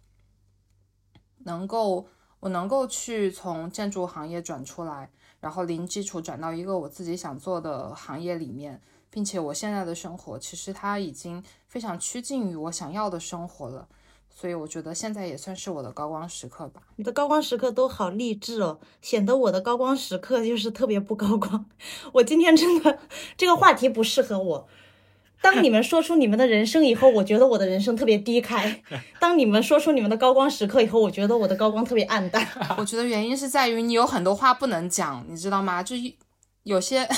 能够我能够去从建筑行业转出来，然后零基础转到一个我自己想做的行业里面，并且我现在的生活其实它已经非常趋近于我想要的生活了，所以我觉得现在也算是我的高光时刻吧。你的高光时刻都好励志哦，显得我的高光时刻就是特别不高光。我今天真的这个话题不适合我。当你们说出你们的人生以后，我觉得我的人生特别低开；当你们说出你们的高光时刻以后，我觉得我的高光特别暗淡。我觉得原因是在于你有很多话不能讲，你知道吗？就有些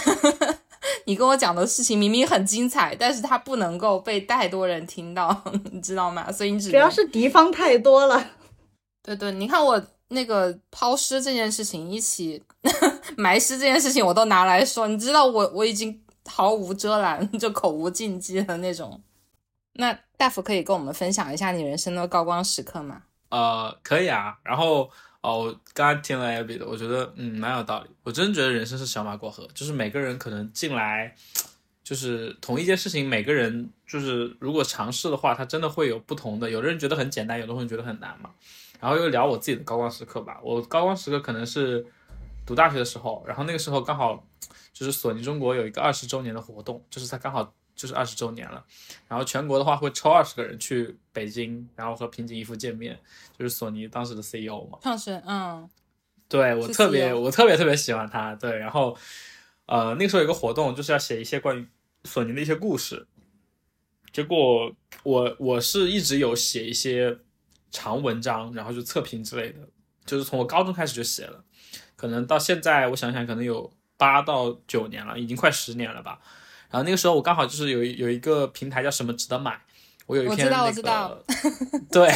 你跟我讲的事情明明很精彩，但是它不能够被太多人听到，你知道吗？所以你只主要是敌方太多了。对对，你看我那个抛尸这件事情，一起埋尸这件事情，我都拿来说，你知道我我已经。毫无遮拦，就口无禁忌的那种。那大夫可以跟我们分享一下你人生的高光时刻吗？呃，可以啊。然后哦，我刚刚听了 Abby 的，我觉得嗯蛮有道理。我真觉得人生是小马过河，就是每个人可能进来，就是同一件事情，每个人就是如果尝试的话，他真的会有不同的。有的人觉得很简单，有的人觉得很难嘛。然后又聊我自己的高光时刻吧。我高光时刻可能是读大学的时候，然后那个时候刚好。就是索尼中国有一个二十周年的活动，就是它刚好就是二十周年了，然后全国的话会抽二十个人去北京，然后和平井一夫见面，就是索尼当时的 CEO 嘛，创始人，嗯，对我特别我特别特别喜欢他，对，然后呃那个时候有个活动就是要写一些关于索尼的一些故事，结果我我是一直有写一些长文章，然后就测评之类的，就是从我高中开始就写了，可能到现在我想想可能有。八到九年了，已经快十年了吧。然后那个时候我刚好就是有有一个平台叫什么值得买，我有一篇那个，对，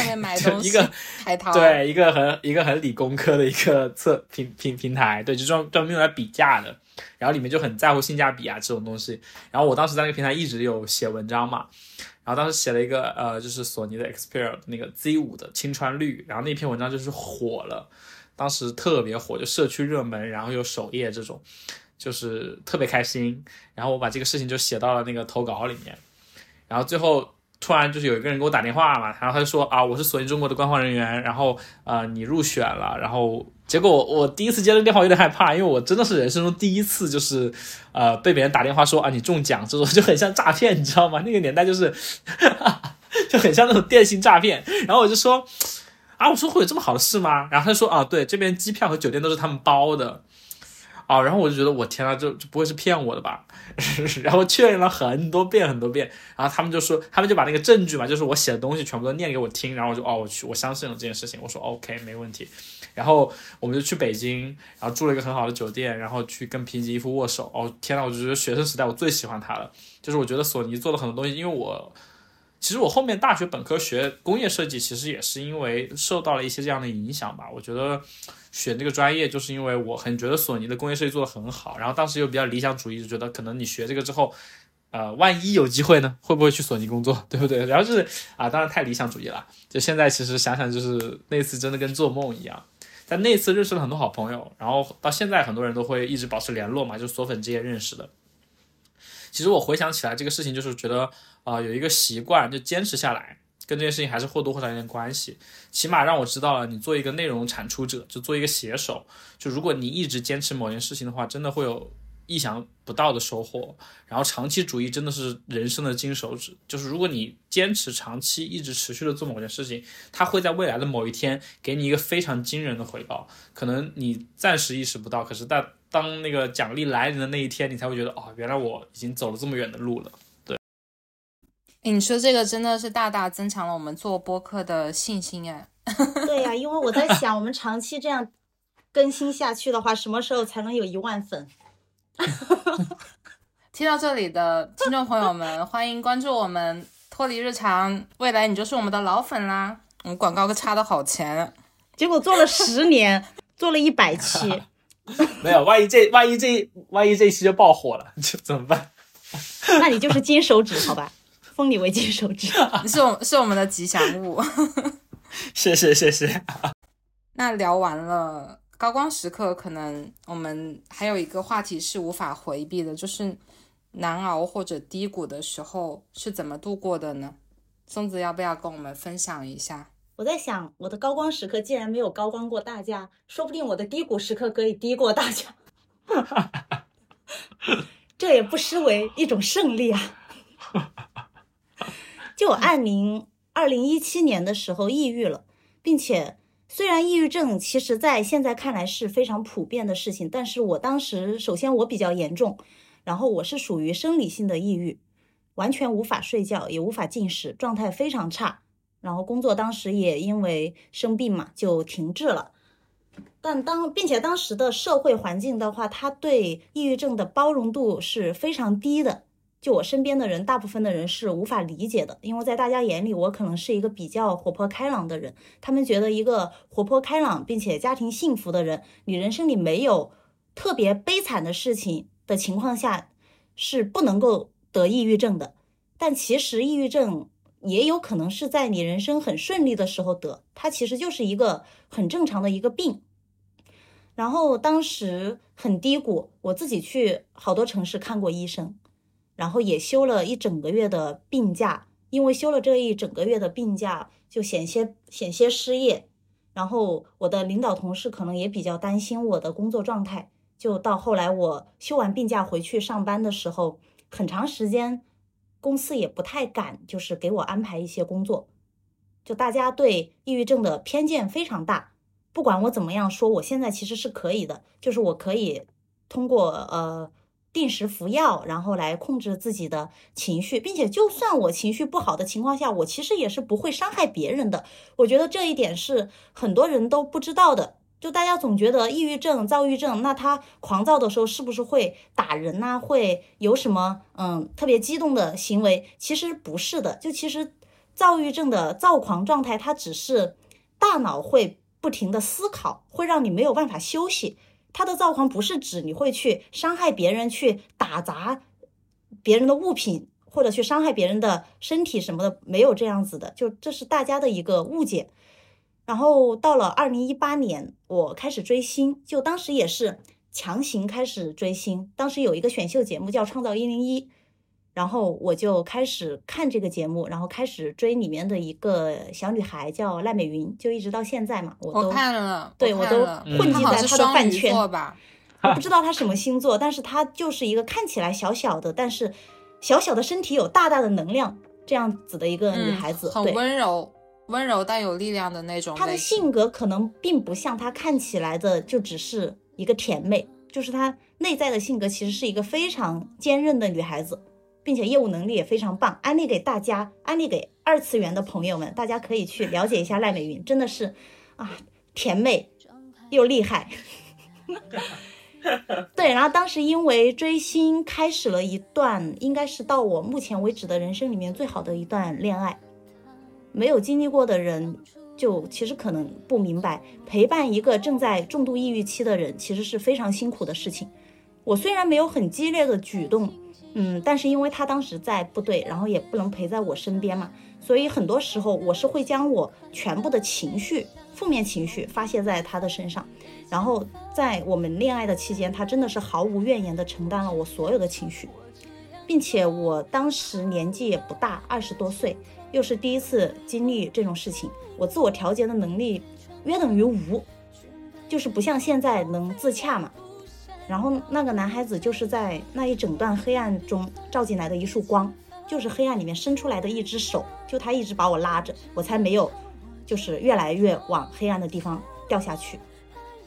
一个海淘，对，一个很一个很理工科的一个测平平平台，对，就专专门用来比价的。然后里面就很在乎性价比啊这种东西。然后我当时在那个平台一直有写文章嘛，然后当时写了一个呃，就是索尼的 Xperia 那个 Z 五的青川绿，然后那篇文章就是火了。当时特别火，就社区热门，然后有首页这种，就是特别开心。然后我把这个事情就写到了那个投稿里面，然后最后突然就是有一个人给我打电话嘛，然后他就说啊，我是索尼中国的官方人员，然后呃你入选了，然后结果我第一次接这个电话有点害怕，因为我真的是人生中第一次就是呃被别人打电话说啊你中奖这种 就很像诈骗，你知道吗？那个年代就是 就很像那种电信诈骗，然后我就说。啊，我说会有这么好的事吗？然后他说啊，对，这边机票和酒店都是他们包的，啊，然后我就觉得我天呐，就就不会是骗我的吧？然后确认了很多遍很多遍，然后他们就说，他们就把那个证据嘛，就是我写的东西全部都念给我听，然后我就哦，我去，我相信了这件事情，我说 OK 没问题，然后我们就去北京，然后住了一个很好的酒店，然后去跟平吉一夫握手，哦天呐，我就觉得学生时代我最喜欢他了，就是我觉得索尼做了很多东西，因为我。其实我后面大学本科学工业设计，其实也是因为受到了一些这样的影响吧。我觉得选这个专业，就是因为我很觉得索尼的工业设计做得很好，然后当时又比较理想主义，就觉得可能你学这个之后，呃，万一有机会呢，会不会去索尼工作，对不对？然后就是啊，当然太理想主义了。就现在其实想想，就是那次真的跟做梦一样。在那次认识了很多好朋友，然后到现在很多人都会一直保持联络嘛，就索粉之间认识的。其实我回想起来这个事情，就是觉得啊、有一个习惯就坚持下来，跟这件事情还是或多或少有点关系。起码让我知道了，你做一个内容产出者，就做一个写手，就如果你一直坚持某件事情的话，真的会有意想不到的收获。然后长期主义真的是人生的金手指，就是如果你坚持长期一直持续的做某件事情，它会在未来的某一天给你一个非常惊人的回报。可能你暂时意识不到，可是当当那个奖励来临的那一天，你才会觉得哦，原来我已经走了这么远的路了。诶你说这个真的是大大增强了我们做播客的信心哎。对呀、因为我在想，我们长期这样更新下去的话，什么时候才能有一万粉？听到这里的听众朋友们，欢迎关注我们脱离日常，未来你就是我们的老粉啦。我们广告插的好前，结果做了十年，做了一百期，没有，万一这万一这万一这一期就爆火了，就怎么办？那你就是金手指，好吧？封你为金手指。你 是我是我们的吉祥物。谢谢谢谢。那聊完了高光时刻，可能我们还有一个话题是无法回避的，就是难熬或者低谷的时候是怎么度过的呢？松子要不要跟我们分享一下？我在想，我的高光时刻既然没有高光过大家，说不定我的低谷时刻可以低过大家，这也不失为一种胜利啊！就我按您二零一七年的时候抑郁了，并且虽然抑郁症其实在现在看来是非常普遍的事情，但是我当时首先我比较严重，然后我是属于生理性的抑郁，完全无法睡觉，也无法进食，状态非常差。然后工作当时也因为生病嘛就停滞了。但当并且当时的社会环境的话，他对抑郁症的包容度是非常低的。就我身边的人，大部分的人是无法理解的，因为在大家眼里，我可能是一个比较活泼开朗的人。他们觉得一个活泼开朗并且家庭幸福的人，你人生里没有特别悲惨的事情的情况下，是不能够得抑郁症的。但其实抑郁症也有可能是在你人生很顺利的时候得，它其实就是一个很正常的一个病。然后当时很低谷，我自己去好多城市看过医生，然后也休了一整个月的病假，因为休了这一整个月的病假，就险些险些失业。然后我的领导同事可能也比较担心我的工作状态，就到后来我休完病假回去上班的时候，很长时间公司也不太敢就是给我安排一些工作，就大家对抑郁症的偏见非常大。不管我怎么样说，我现在其实是可以的，就是我可以通过呃定时服药，然后来控制自己的情绪，并且就算我情绪不好的情况下，我其实也是不会伤害别人的。我觉得这一点是很多人都不知道的。就大家总觉得抑郁症、躁郁症，那他狂躁的时候是不是会打人呐、会有什么嗯特别激动的行为？其实不是的。就其实躁郁症的躁狂状态，它只是大脑会不停的思考，会让你没有办法休息。他的躁狂不是指你会去伤害别人，去打砸别人的物品，或者去伤害别人的身体什么的，没有这样子的。就这是大家的一个误解。然后到了二零一八年，我开始追星，就当时也是强行开始追星。当时有一个选秀节目叫《创造一零一》，然后我就开始看这个节目，然后开始追里面的一个小女孩叫赖美云，就一直到现在嘛，我都我看了，对我都混迹在她的饭圈？我不知道她什么星座，但是她就是一个看起来小小的，但是小小的身体有大大的能量这样子的一个女嗯，孩子，很对。温柔，温柔但有力量的那种她的。性格可能并不像她看起来的就只是一个甜妹，就是她内在的性格其实是一个非常坚韧的女孩子，并且业务能力也非常棒。安利给大家，安利给二次元的朋友们，大家可以去了解一下赖美云，真的是啊，甜美又厉害。对，然后当时因为追星，开始了一段应该是到我目前为止的人生里面最好的一段恋爱。没有经历过的人，就其实可能不明白，陪伴一个正在重度抑郁期的人，其实是非常辛苦的事情。我虽然没有很激烈的举动，嗯，但是因为他当时在部队，然后也不能陪在我身边嘛，所以很多时候我是会将我全部的情绪负面情绪发泄在他的身上，然后在我们恋爱的期间，他真的是毫无怨言的承担了我所有的情绪，并且我当时年纪也不大，二十多岁，又是第一次经历这种事情，我自我调节的能力约等于无，就是不像现在能自洽嘛。然后那个男孩子就是在那一整段黑暗中照进来的一束光，就是黑暗里面伸出来的一只手，就他一直把我拉着，我才没有。就是越来越往黑暗的地方掉下去。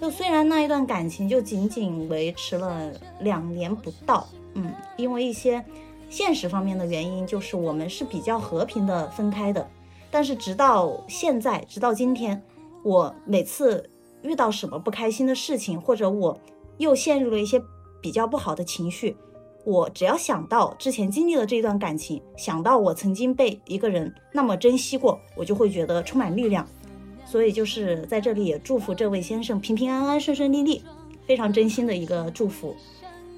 就虽然那一段感情就仅仅维持了两年不到，嗯，因为一些现实方面的原因，就是我们是比较和平的分开的。但是直到现在，直到今天，我每次遇到什么不开心的事情，或者我又陷入了一些比较不好的情绪。我只要想到之前经历了这一段感情，想到我曾经被一个人那么珍惜过，我就会觉得充满力量。所以就是在这里也祝福这位先生平平安安、顺顺利利，非常真心的一个祝福。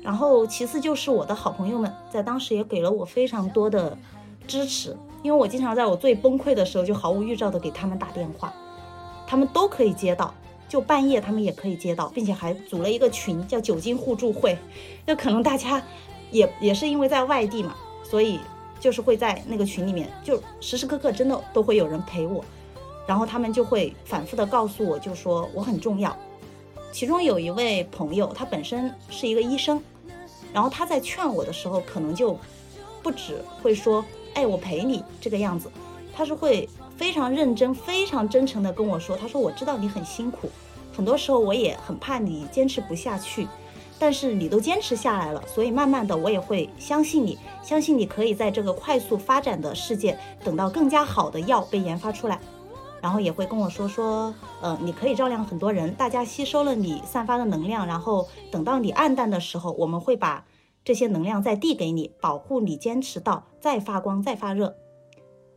然后其次就是我的好朋友们，在当时也给了我非常多的支持，因为我经常在我最崩溃的时候就毫无预兆的给他们打电话，他们都可以接到，就半夜他们也可以接到，并且还组了一个群叫酒精互助会，那 可能大家。也也是因为在外地嘛，所以就是会在那个群里面，就时时刻刻真的都会有人陪我，然后他们就会反复的告诉我，就说我很重要。其中有一位朋友，他本身是一个医生，然后他在劝我的时候，可能就不止会说，哎，我陪你这个样子，他是会非常认真、非常真诚的跟我说，他说我知道你很辛苦，很多时候我也很怕你坚持不下去。但是你都坚持下来了，所以慢慢的我也会相信你，相信你可以在这个快速发展的世界，等到更加好的药被研发出来，然后也会跟我说说，呃，你可以照亮很多人，大家吸收了你散发的能量，然后等到你暗淡的时候，我们会把这些能量再递给你，保护你坚持到再发光再发热。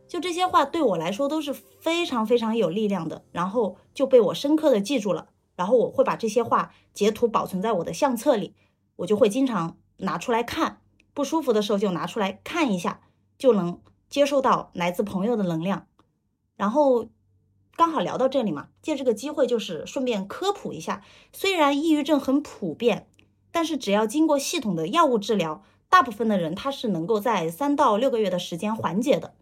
就这些话对我来说都是非常非常有力量的，然后就被我深刻的记住了。然后我会把这些话截图保存在我的相册里，我就会经常拿出来看，不舒服的时候就拿出来看一下，就能接受到来自朋友的能量。然后刚好聊到这里嘛，借这个机会就是顺便科普一下，虽然抑郁症很普遍，但是只要经过系统的药物治疗，大部分的人他是能够在三到六个月的时间缓解的。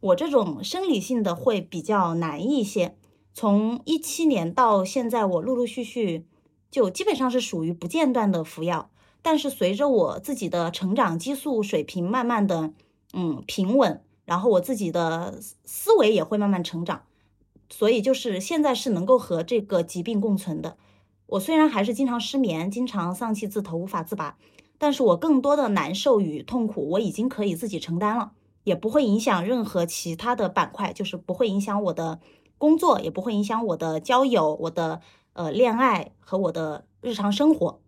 我这种生理性的会比较难一些。从一七年到现在，我陆陆续续就基本上是属于不间断的服药。但是随着我自己的成长，激素水平慢慢的嗯平稳，然后我自己的思维也会慢慢成长，所以就是现在是能够和这个疾病共存的。我虽然还是经常失眠，经常丧气自投，无法自拔，但是我更多的难受与痛苦，我已经可以自己承担了，也不会影响任何其他的板块，就是不会影响我的。工作也不会影响我的交友、我的呃恋爱和我的日常生活，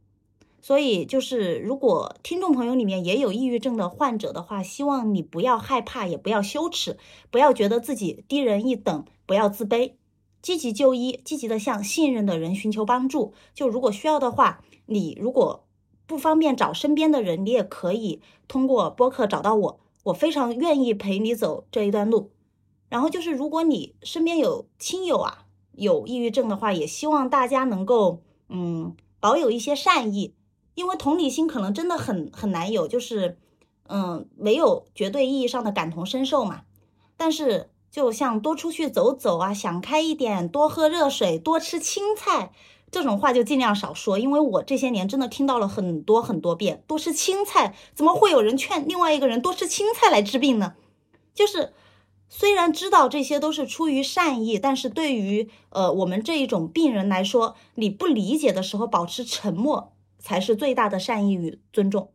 所以就是如果听众朋友里面也有抑郁症的患者的话，希望你不要害怕，也不要羞耻，不要觉得自己低人一等，不要自卑，积极就医，积极的向信任的人寻求帮助。就如果需要的话，你如果不方便找身边的人，你也可以通过播客找到我，我非常愿意陪你走这一段路。然后就是，如果你身边有亲友啊有抑郁症的话，也希望大家能够嗯保有一些善意，因为同理心可能真的很很难有，就是嗯没有绝对意义上的感同身受嘛。但是就像多出去走走啊，想开一点，多喝热水，多吃青菜这种话就尽量少说，因为我这些年真的听到了很多很多遍，多吃青菜，怎么会有人劝另外一个人多吃青菜来治病呢？就是。虽然知道这些都是出于善意，但是对于呃我们这一种病人来说，你不理解的时候，保持沉默才是最大的善意与尊重。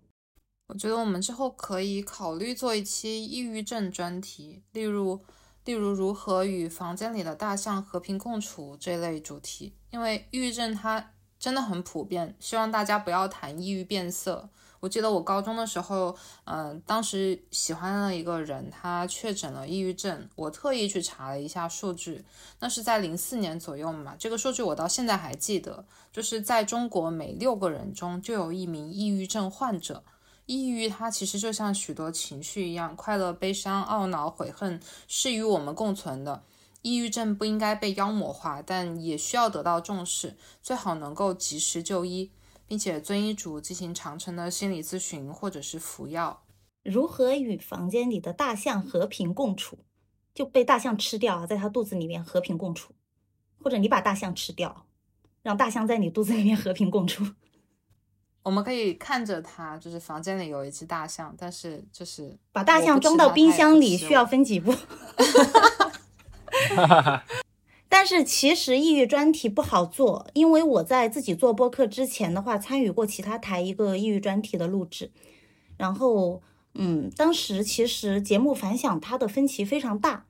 我觉得我们之后可以考虑做一期抑郁症专题，例如例如如何与房间里的大象和平共处这类主题，因为抑郁症它真的很普遍，希望大家不要谈抑郁变色。我记得我高中的时候，嗯，当时喜欢了一个人，他确诊了抑郁症。我特意去查了一下数据，那是在零四年左右嘛。这个数据我到现在还记得，就是在中国每六个人中就有一名抑郁症患者。抑郁它其实就像许多情绪一样，快乐、悲伤、懊恼、悔恨是与我们共存的。抑郁症不应该被妖魔化，但也需要得到重视，最好能够及时就医，并且遵医嘱进行长程的心理咨询或者是服药。如何与房间里的大象和平共处？就被大象吃掉啊，在它肚子里面和平共处，或者你把大象吃掉，让大象在你肚子里面和平共处。我们可以看着它，就是房间里有一只大象，但是就是把大象装到冰箱里需要分几步。但是其实抑郁专题不好做，因为我在自己做播客之前的话，参与过其他台一个抑郁专题的录制，然后嗯，当时其实节目反响它的分歧非常大，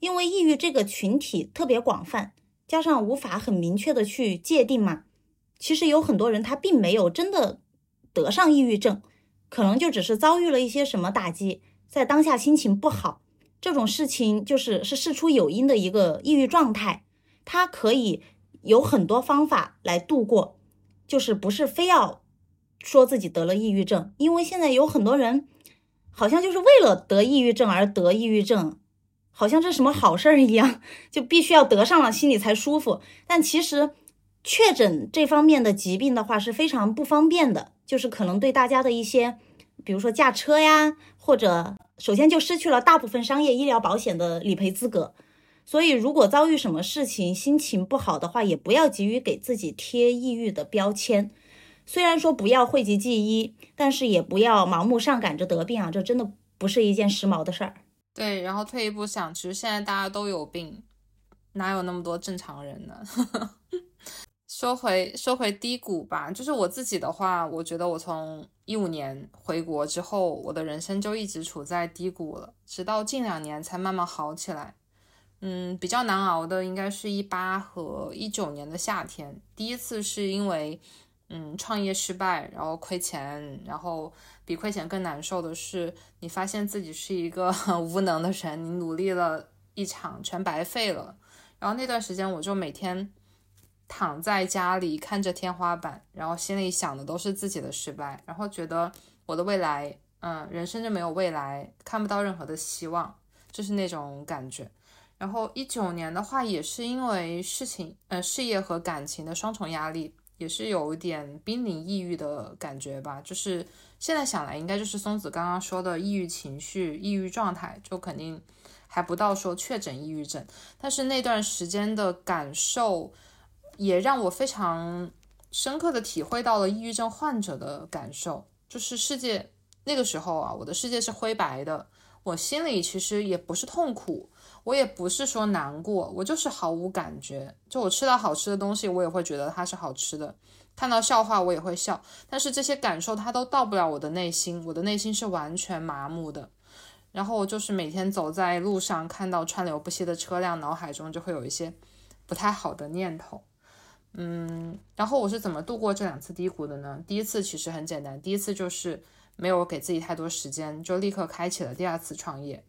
因为抑郁这个群体特别广泛，加上无法很明确的去界定嘛，其实有很多人他并没有真的得上抑郁症，可能就只是遭遇了一些什么打击，在当下心情不好。这种事情就是是事出有因的一个抑郁状态，他可以有很多方法来度过，就是不是非要说自己得了抑郁症，因为现在有很多人好像就是为了得抑郁症而得抑郁症，好像这什么好事儿一样，就必须要得上了心里才舒服。但其实确诊这方面的疾病的话是非常不方便的，就是可能对大家的一些，比如说驾车呀，或者。首先就失去了大部分商业医疗保险的理赔资格，所以如果遭遇什么事情，心情不好的话，也不要急于给自己贴抑郁的标签。虽然说不要讳疾忌医，但是也不要盲目上赶着得病啊，这真的不是一件时髦的事儿。对，然后退一步想，其实现在大家都有病，哪有那么多正常人呢？说回说回低谷吧，就是我自己的话，我觉得我从一五年回国之后，我的人生就一直处在低谷了，直到近两年才慢慢好起来。嗯，比较难熬的应该是一八和一九年的夏天，第一次是因为嗯创业失败，然后亏钱，然后比亏钱更难受的是，你发现自己是一个很 无能的人，你努力了一场全白费了。然后那段时间我就每天。躺在家里看着天花板，然后心里想的都是自己的失败，然后觉得我的未来，嗯，人生就没有未来，看不到任何的希望，就是那种感觉。然后一九年的话，也是因为事情，呃，事业和感情的双重压力，也是有一点濒临抑郁的感觉吧。就是现在想来，应该就是松子刚刚说的抑郁情绪、抑郁状态，就肯定还不到说确诊抑郁症，但是那段时间的感受。也让我非常深刻的体会到了抑郁症患者的感受，就是世界那个时候啊，我的世界是灰白的，我心里其实也不是痛苦，我也不是说难过，我就是毫无感觉。就我吃到好吃的东西，我也会觉得它是好吃的；看到笑话，我也会笑。但是这些感受它都到不了我的内心，我的内心是完全麻木的。然后我就是每天走在路上，看到川流不息的车辆，脑海中就会有一些不太好的念头。嗯，然后我是怎么度过这两次低谷的呢？第一次其实很简单，第一次就是没有给自己太多时间，就立刻开启了第二次创业，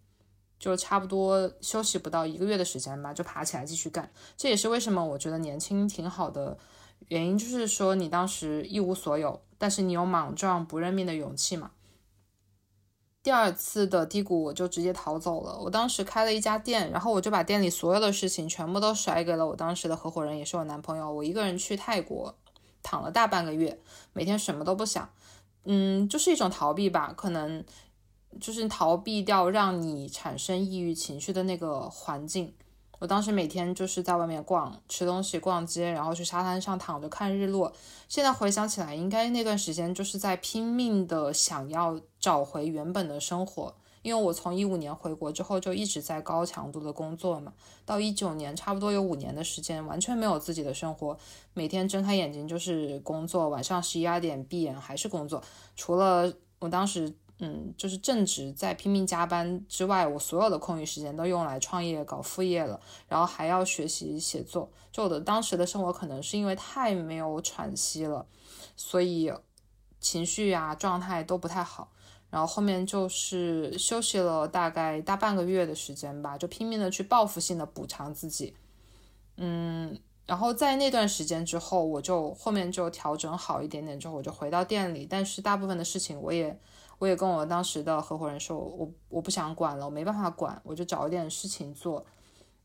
就差不多休息不到一个月的时间吧，就爬起来继续干。这也是为什么我觉得年轻挺好的原因，就是说你当时一无所有，但是你有莽撞不认命的勇气嘛。第二次的低谷，我就直接逃走了。我当时开了一家店，然后我就把店里所有的事情全部都甩给了我当时的合伙人，也是我男朋友。我一个人去泰国躺了大半个月，每天什么都不想，嗯，就是一种逃避吧，可能就是逃避掉让你产生抑郁情绪的那个环境。我当时每天就是在外面逛、吃东西、逛街，然后去沙滩上躺着看日落。现在回想起来，应该那段时间就是在拼命的想要找回原本的生活。因为我从一五年回国之后就一直在高强度的工作嘛，到一九年差不多有五年的时间完全没有自己的生活，每天睁开眼睛就是工作，晚上十一二点闭眼还是工作。除了我当时。嗯，就是正职在拼命加班之外，我所有的空余时间都用来创业搞副业了，然后还要学习写作。就我的当时的生活，可能是因为太没有喘息了，所以情绪啊状态都不太好。然后后面就是休息了大概大半个月的时间吧，就拼命的去报复性的补偿自己。嗯，然后在那段时间之后，我就后面就调整好一点点之后，我就回到店里，但是大部分的事情我也。我也跟我当时的合伙人说，我我不想管了，我没办法管，我就找一点事情做。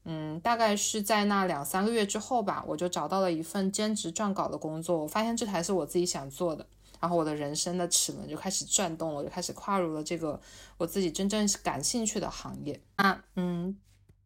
嗯，大概是在那两三个月之后吧，我就找到了一份兼职撰稿的工作。我发现这才是我自己想做的，然后我的人生的齿轮就开始转动了，我就开始跨入了这个我自己真正感兴趣的行业。那嗯，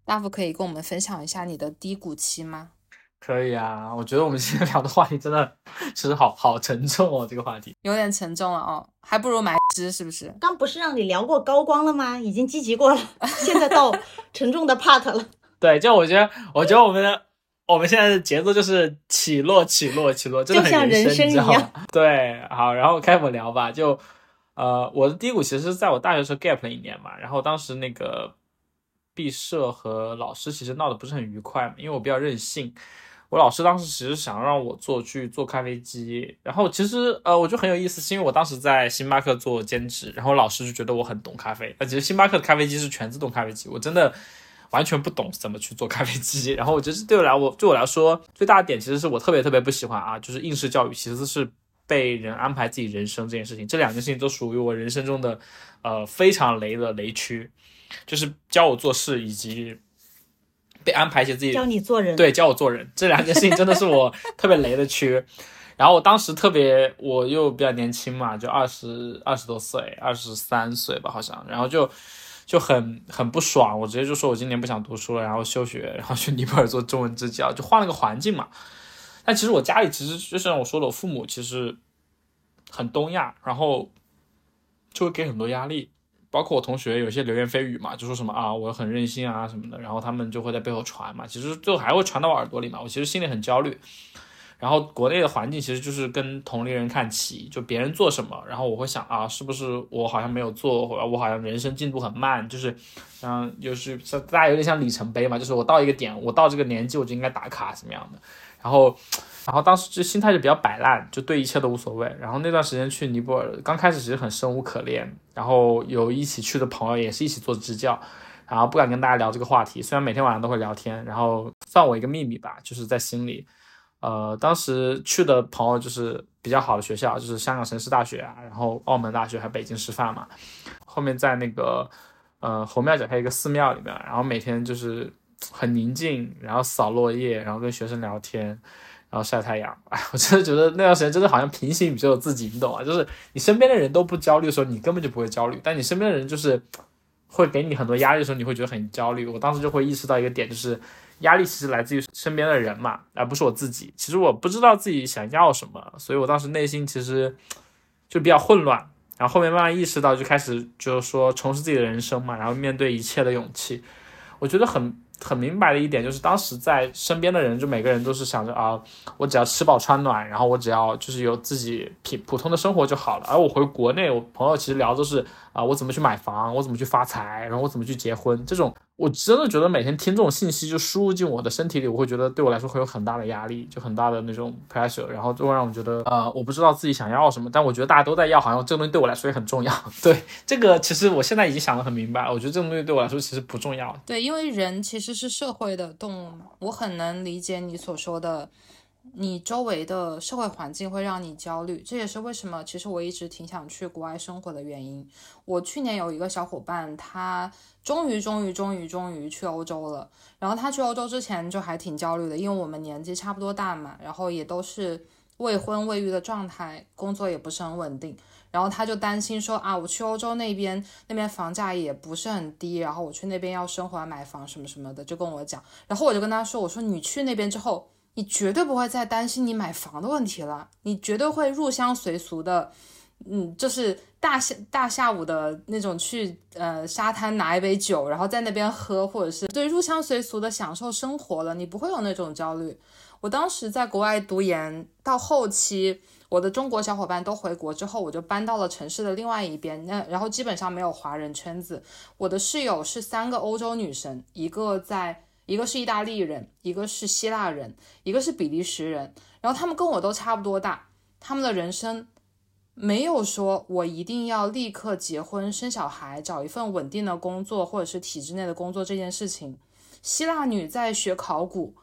大夫可以跟我们分享一下你的低谷期吗？可以啊，我觉得我们今天聊的话题真的 其实好好沉重哦，这个话题有点沉重了哦，还不如买支是不是？刚不是让你聊过高光了吗？已经积极过了，现在到沉重的 part 了。对，就我觉得，我觉得我们的我们现在的节奏就是起落起落起落，真的很像人生，一样。对，好，然后开始聊吧。就呃，我的低谷其实是在我大学时候 gap 了一年嘛，然后当时那个毕设和老师其实闹得不是很愉快嘛，因为我比较任性。我老师当时其实想让我做去做咖啡机，然后其实呃，我就很有意思，是因为我当时在星巴克做兼职，然后老师就觉得我很懂咖啡。那其实星巴克的咖啡机是全自动咖啡机，我真的。完全不懂怎么去做咖啡机，然后我觉得对我来我对我来说最大的点，其实是我特别特别不喜欢啊，就是应试教育，其实是被人安排自己人生这件事情，这两件事情都属于我人生中的呃非常雷的雷区，就是教我做事以及被安排一些自己教你做人，对，教我做人这两件事情真的是我 特别雷的区。然后我当时特别我又比较年轻嘛，就二十二十多岁，二十三岁吧好像，然后就。就很很不爽，我直接就说我今年不想读书了，然后休学，然后去尼泊尔做中文支教，就换了个环境嘛。但其实我家里其实就像我说的，我父母其实很东亚，然后就会给很多压力，包括我同学有些流言蜚语嘛，就说什么啊我很任性啊什么的，然后他们就会在背后传嘛，其实最后还会传到我耳朵里嘛，我其实心里很焦虑。然后国内的环境其实就是跟同龄人看齐，就别人做什么，然后我会想啊，是不是我好像没有做，或者我好像人生进度很慢，就是，嗯，就是大家有点像里程碑嘛，就是我到一个点，我到这个年纪我就应该打卡什么样的，然后，然后当时就心态就比较摆烂，就对一切都无所谓。然后那段时间去尼泊尔，刚开始其实很生无可恋，然后有一起去的朋友也是一起做支教，然后不敢跟大家聊这个话题，虽然每天晚上都会聊天，然后算我一个秘密吧，就是在心里。呃，当时去的朋友就是比较好的学校，就是香港城市大学啊，然后澳门大学还北京师范嘛。后面在那个呃侯庙脚下一个寺庙里面，然后每天就是很宁静，然后扫落叶，然后跟学生聊天，然后晒太阳。哎，我真的觉得那段时间真的好像平行宇宙自己，你懂吗？就是你身边的人都不焦虑的时候，你根本就不会焦虑；但你身边的人就是会给你很多压力的时候，你会觉得很焦虑。我当时就会意识到一个点，就是。压力其实来自于身边的人嘛，而不是我自己。其实我不知道自己想要什么，所以我当时内心其实就比较混乱。然后后面慢慢意识到，就开始就是说重拾自己的人生嘛，然后面对一切的勇气。我觉得很很明白的一点就是，当时在身边的人，就每个人都是想着啊，我只要吃饱穿暖，然后我只要就是有自己平普通的生活就好了。而我回国内，我朋友其实聊都是啊，我怎么去买房，我怎么去发财，然后我怎么去结婚这种。我真的觉得每天听这种信息就输入进我的身体里，我会觉得对我来说会有很大的压力，就很大的那种 pressure，然后就会让我觉得，呃，我不知道自己想要什么，但我觉得大家都在要，好像这个东西对我来说也很重要。对这个，其实我现在已经想得很明白，我觉得这种东西对我来说其实不重要。对，因为人其实这是社会的动物嘛，我很能理解你所说的。你周围的社会环境会让你焦虑，这也是为什么其实我一直挺想去国外生活的原因。我去年有一个小伙伴，他终于终于终于终于去欧洲了。然后他去欧洲之前就还挺焦虑的，因为我们年纪差不多大嘛，然后也都是未婚未育的状态，工作也不是很稳定。然后他就担心说啊，我去欧洲那边，那边房价也不是很低，然后我去那边要生活买房什么什么的，就跟我讲。然后我就跟他说，我说你去那边之后。你绝对不会再担心你买房的问题了，你绝对会入乡随俗的，嗯，就是大下大下午的那种去呃沙滩拿一杯酒，然后在那边喝，或者是对入乡随俗的享受生活了，你不会有那种焦虑。我当时在国外读研，到后期我的中国小伙伴都回国之后，我就搬到了城市的另外一边，那然后基本上没有华人圈子。我的室友是三个欧洲女生，一个在。一个是意大利人，一个是希腊人，一个是比利时人，然后他们跟我都差不多大，他们的人生没有说我一定要立刻结婚生小孩，找一份稳定的工作或者是体制内的工作这件事情。希腊女在学考古，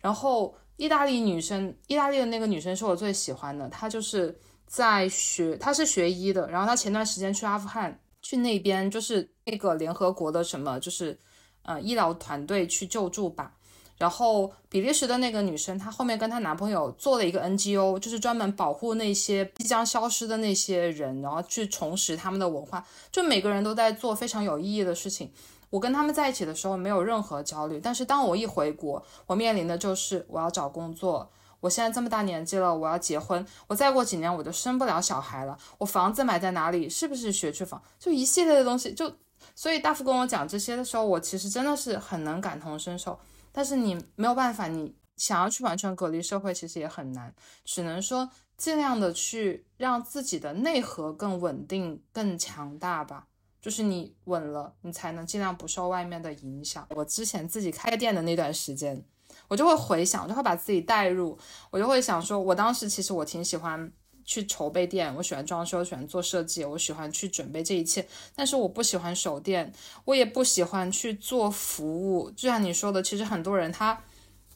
然后意大利女生，意大利的那个女生是我最喜欢的，她就是在学，她是学医的，然后她前段时间去阿富汗，去那边就是那个联合国的什么，就是。呃医疗团队去救助吧。然后比利时的那个女生，她后面跟她男朋友做了一个 NGO，就是专门保护那些即将消失的那些人，然后去重拾他们的文化。就每个人都在做非常有意义的事情。我跟他们在一起的时候没有任何焦虑，但是当我一回国，我面临的就是我要找工作。我现在这么大年纪了，我要结婚，我再过几年我就生不了小孩了。我房子买在哪里？是不是学区房？就一系列的东西。就所以大夫跟我讲这些的时候，我其实真的是很能感同身受。但是你没有办法，你想要去完全隔离社会，其实也很难，只能说尽量的去让自己的内核更稳定、更强大吧。就是你稳了，你才能尽量不受外面的影响。我之前自己开店的那段时间，我就会回想，就会把自己带入，我就会想说，我当时其实我挺喜欢去筹备店，我喜欢装修，喜欢做设计，我喜欢去准备这一切，但是我不喜欢守店，我也不喜欢去做服务。就像你说的，其实很多人他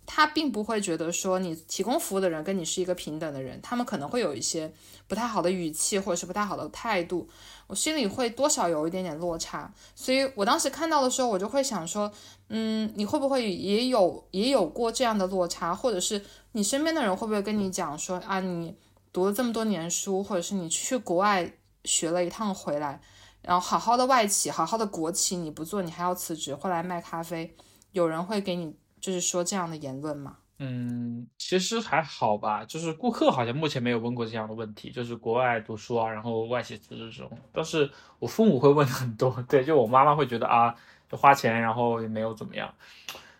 他并不会觉得说你提供服务的人跟你是一个平等的人，他们可能会有一些不太好的语气或者是不太好的态度，我心里会多少有一点点落差。所以我当时看到的时候，我就会想说，嗯，你会不会也有也有过这样的落差，或者是你身边的人会不会跟你讲说啊，你读了这么多年书，或者是你去国外学了一趟回来，然后好好的外企，好好的国企你不做，你还要辞职，后来卖咖啡，有人会给你就是说这样的言论吗？嗯，其实还好吧，就是顾客好像目前没有问过这样的问题，就是国外读书啊，然后外企辞职这种，但是我父母会问很多，对，就我妈妈会觉得啊，就花钱，然后也没有怎么样。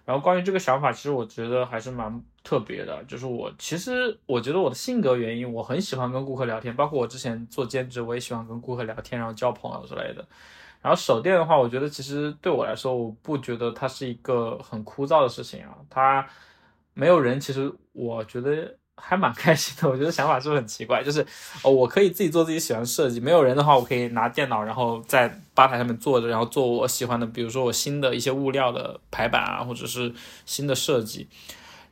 然后关于这个想法，其实我觉得还是蛮特别的，就是我其实我觉得我的性格原因，我很喜欢跟顾客聊天，包括我之前做兼职，我也喜欢跟顾客聊天，然后交朋友之类的。然后手店的话，我觉得其实对我来说，我不觉得它是一个很枯燥的事情啊，它。没有人，其实我觉得还蛮开心的。我觉得想法是不是很奇怪？就是哦，我可以自己做自己喜欢设计。没有人的话，我可以拿电脑，然后在吧台上面坐着，然后做我喜欢的，比如说我新的一些物料的排版啊，或者是新的设计。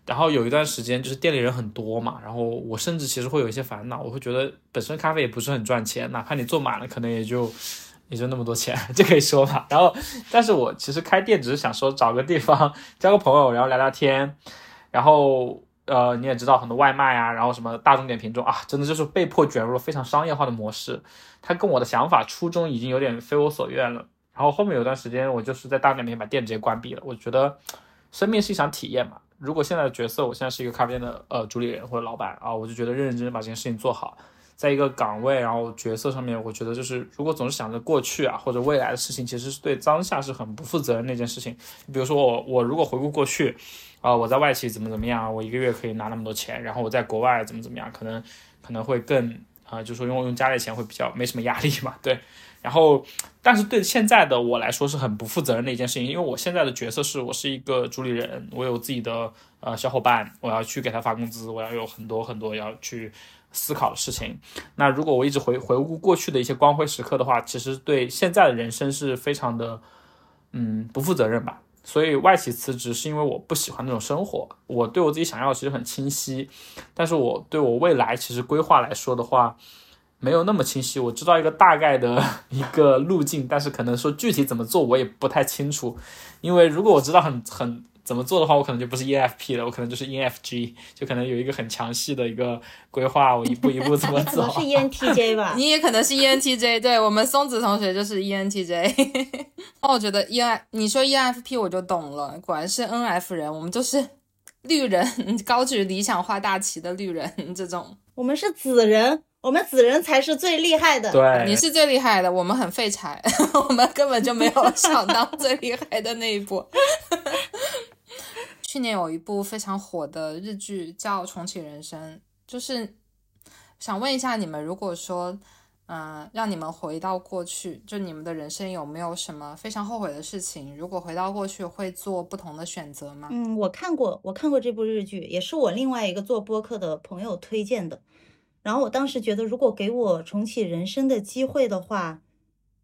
然后有一段时间，就是店里人很多嘛，然后我甚至其实会有一些烦恼，我会觉得本身咖啡也不是很赚钱，哪怕你做满了，可能也就也就那么多钱，就可以说嘛。然后，但是我其实开店只是想说找个地方 交个朋友，然后聊聊天。然后，呃，你也知道很多外卖啊，然后什么大众点评中啊，真的就是被迫卷入了非常商业化的模式。它跟我的想法初衷已经有点非我所愿了。然后后面有段时间，我就是在大众点评把店直接关闭了。我觉得，生命是一场体验嘛。如果现在的角色，我现在是一个咖啡店的呃主理人或者老板啊，我就觉得认认真真把这件事情做好。在一个岗位，然后角色上面，我觉得就是如果总是想着过去啊或者未来的事情，其实是对当下是很不负责任的一件事情。比如说我我如果回顾过去。啊，我在外企怎么怎么样？我一个月可以拿那么多钱，然后我在国外怎么怎么样？可能可能会更啊，就说用用家里钱会比较没什么压力嘛，对。然后，但是对现在的我来说是很不负责任的一件事情，因为我现在的角色是我是一个主理人，我有自己的呃小伙伴，我要去给他发工资，我要有很多很多要去思考的事情。那如果我一直回回顾过去的一些光辉时刻的话，其实对现在的人生是非常的嗯不负责任吧。所以外企辞职是因为我不喜欢那种生活，我对我自己想要其实很清晰，但是我对我未来其实规划来说的话，没有那么清晰。我知道一个大概的 一个路径，但是可能说具体怎么做我也不太清楚，因为如果我知道很很。怎么做的话，我可能就不是 ENFP 了，我可能就是 ENFG，就可能有一个很详细的一个规划，我一步一步怎么走。是 ENTJ 吧？你也可能是 ENTJ，对我们松子同学就是 ENTJ。哦，我觉得 EN，你说 ENFP 我就懂了，果然是 NF 人，我们就是绿人，高举理想化大旗的绿人这种。我们是紫人。我们紫人才是最厉害的，对，你是最厉害的，我们很废柴，我们根本就没有想到最厉害的那一步。去年有一部非常火的日剧叫《重启人生》，就是想问一下你们，如果说，嗯，让你们回到过去，就你们的人生有没有什么非常后悔的事情？如果回到过去，会做不同的选择吗？嗯，我看过，我看过这部日剧，也是我另外一个做播客的朋友推荐的。然后我当时觉得，如果给我重启人生的机会的话，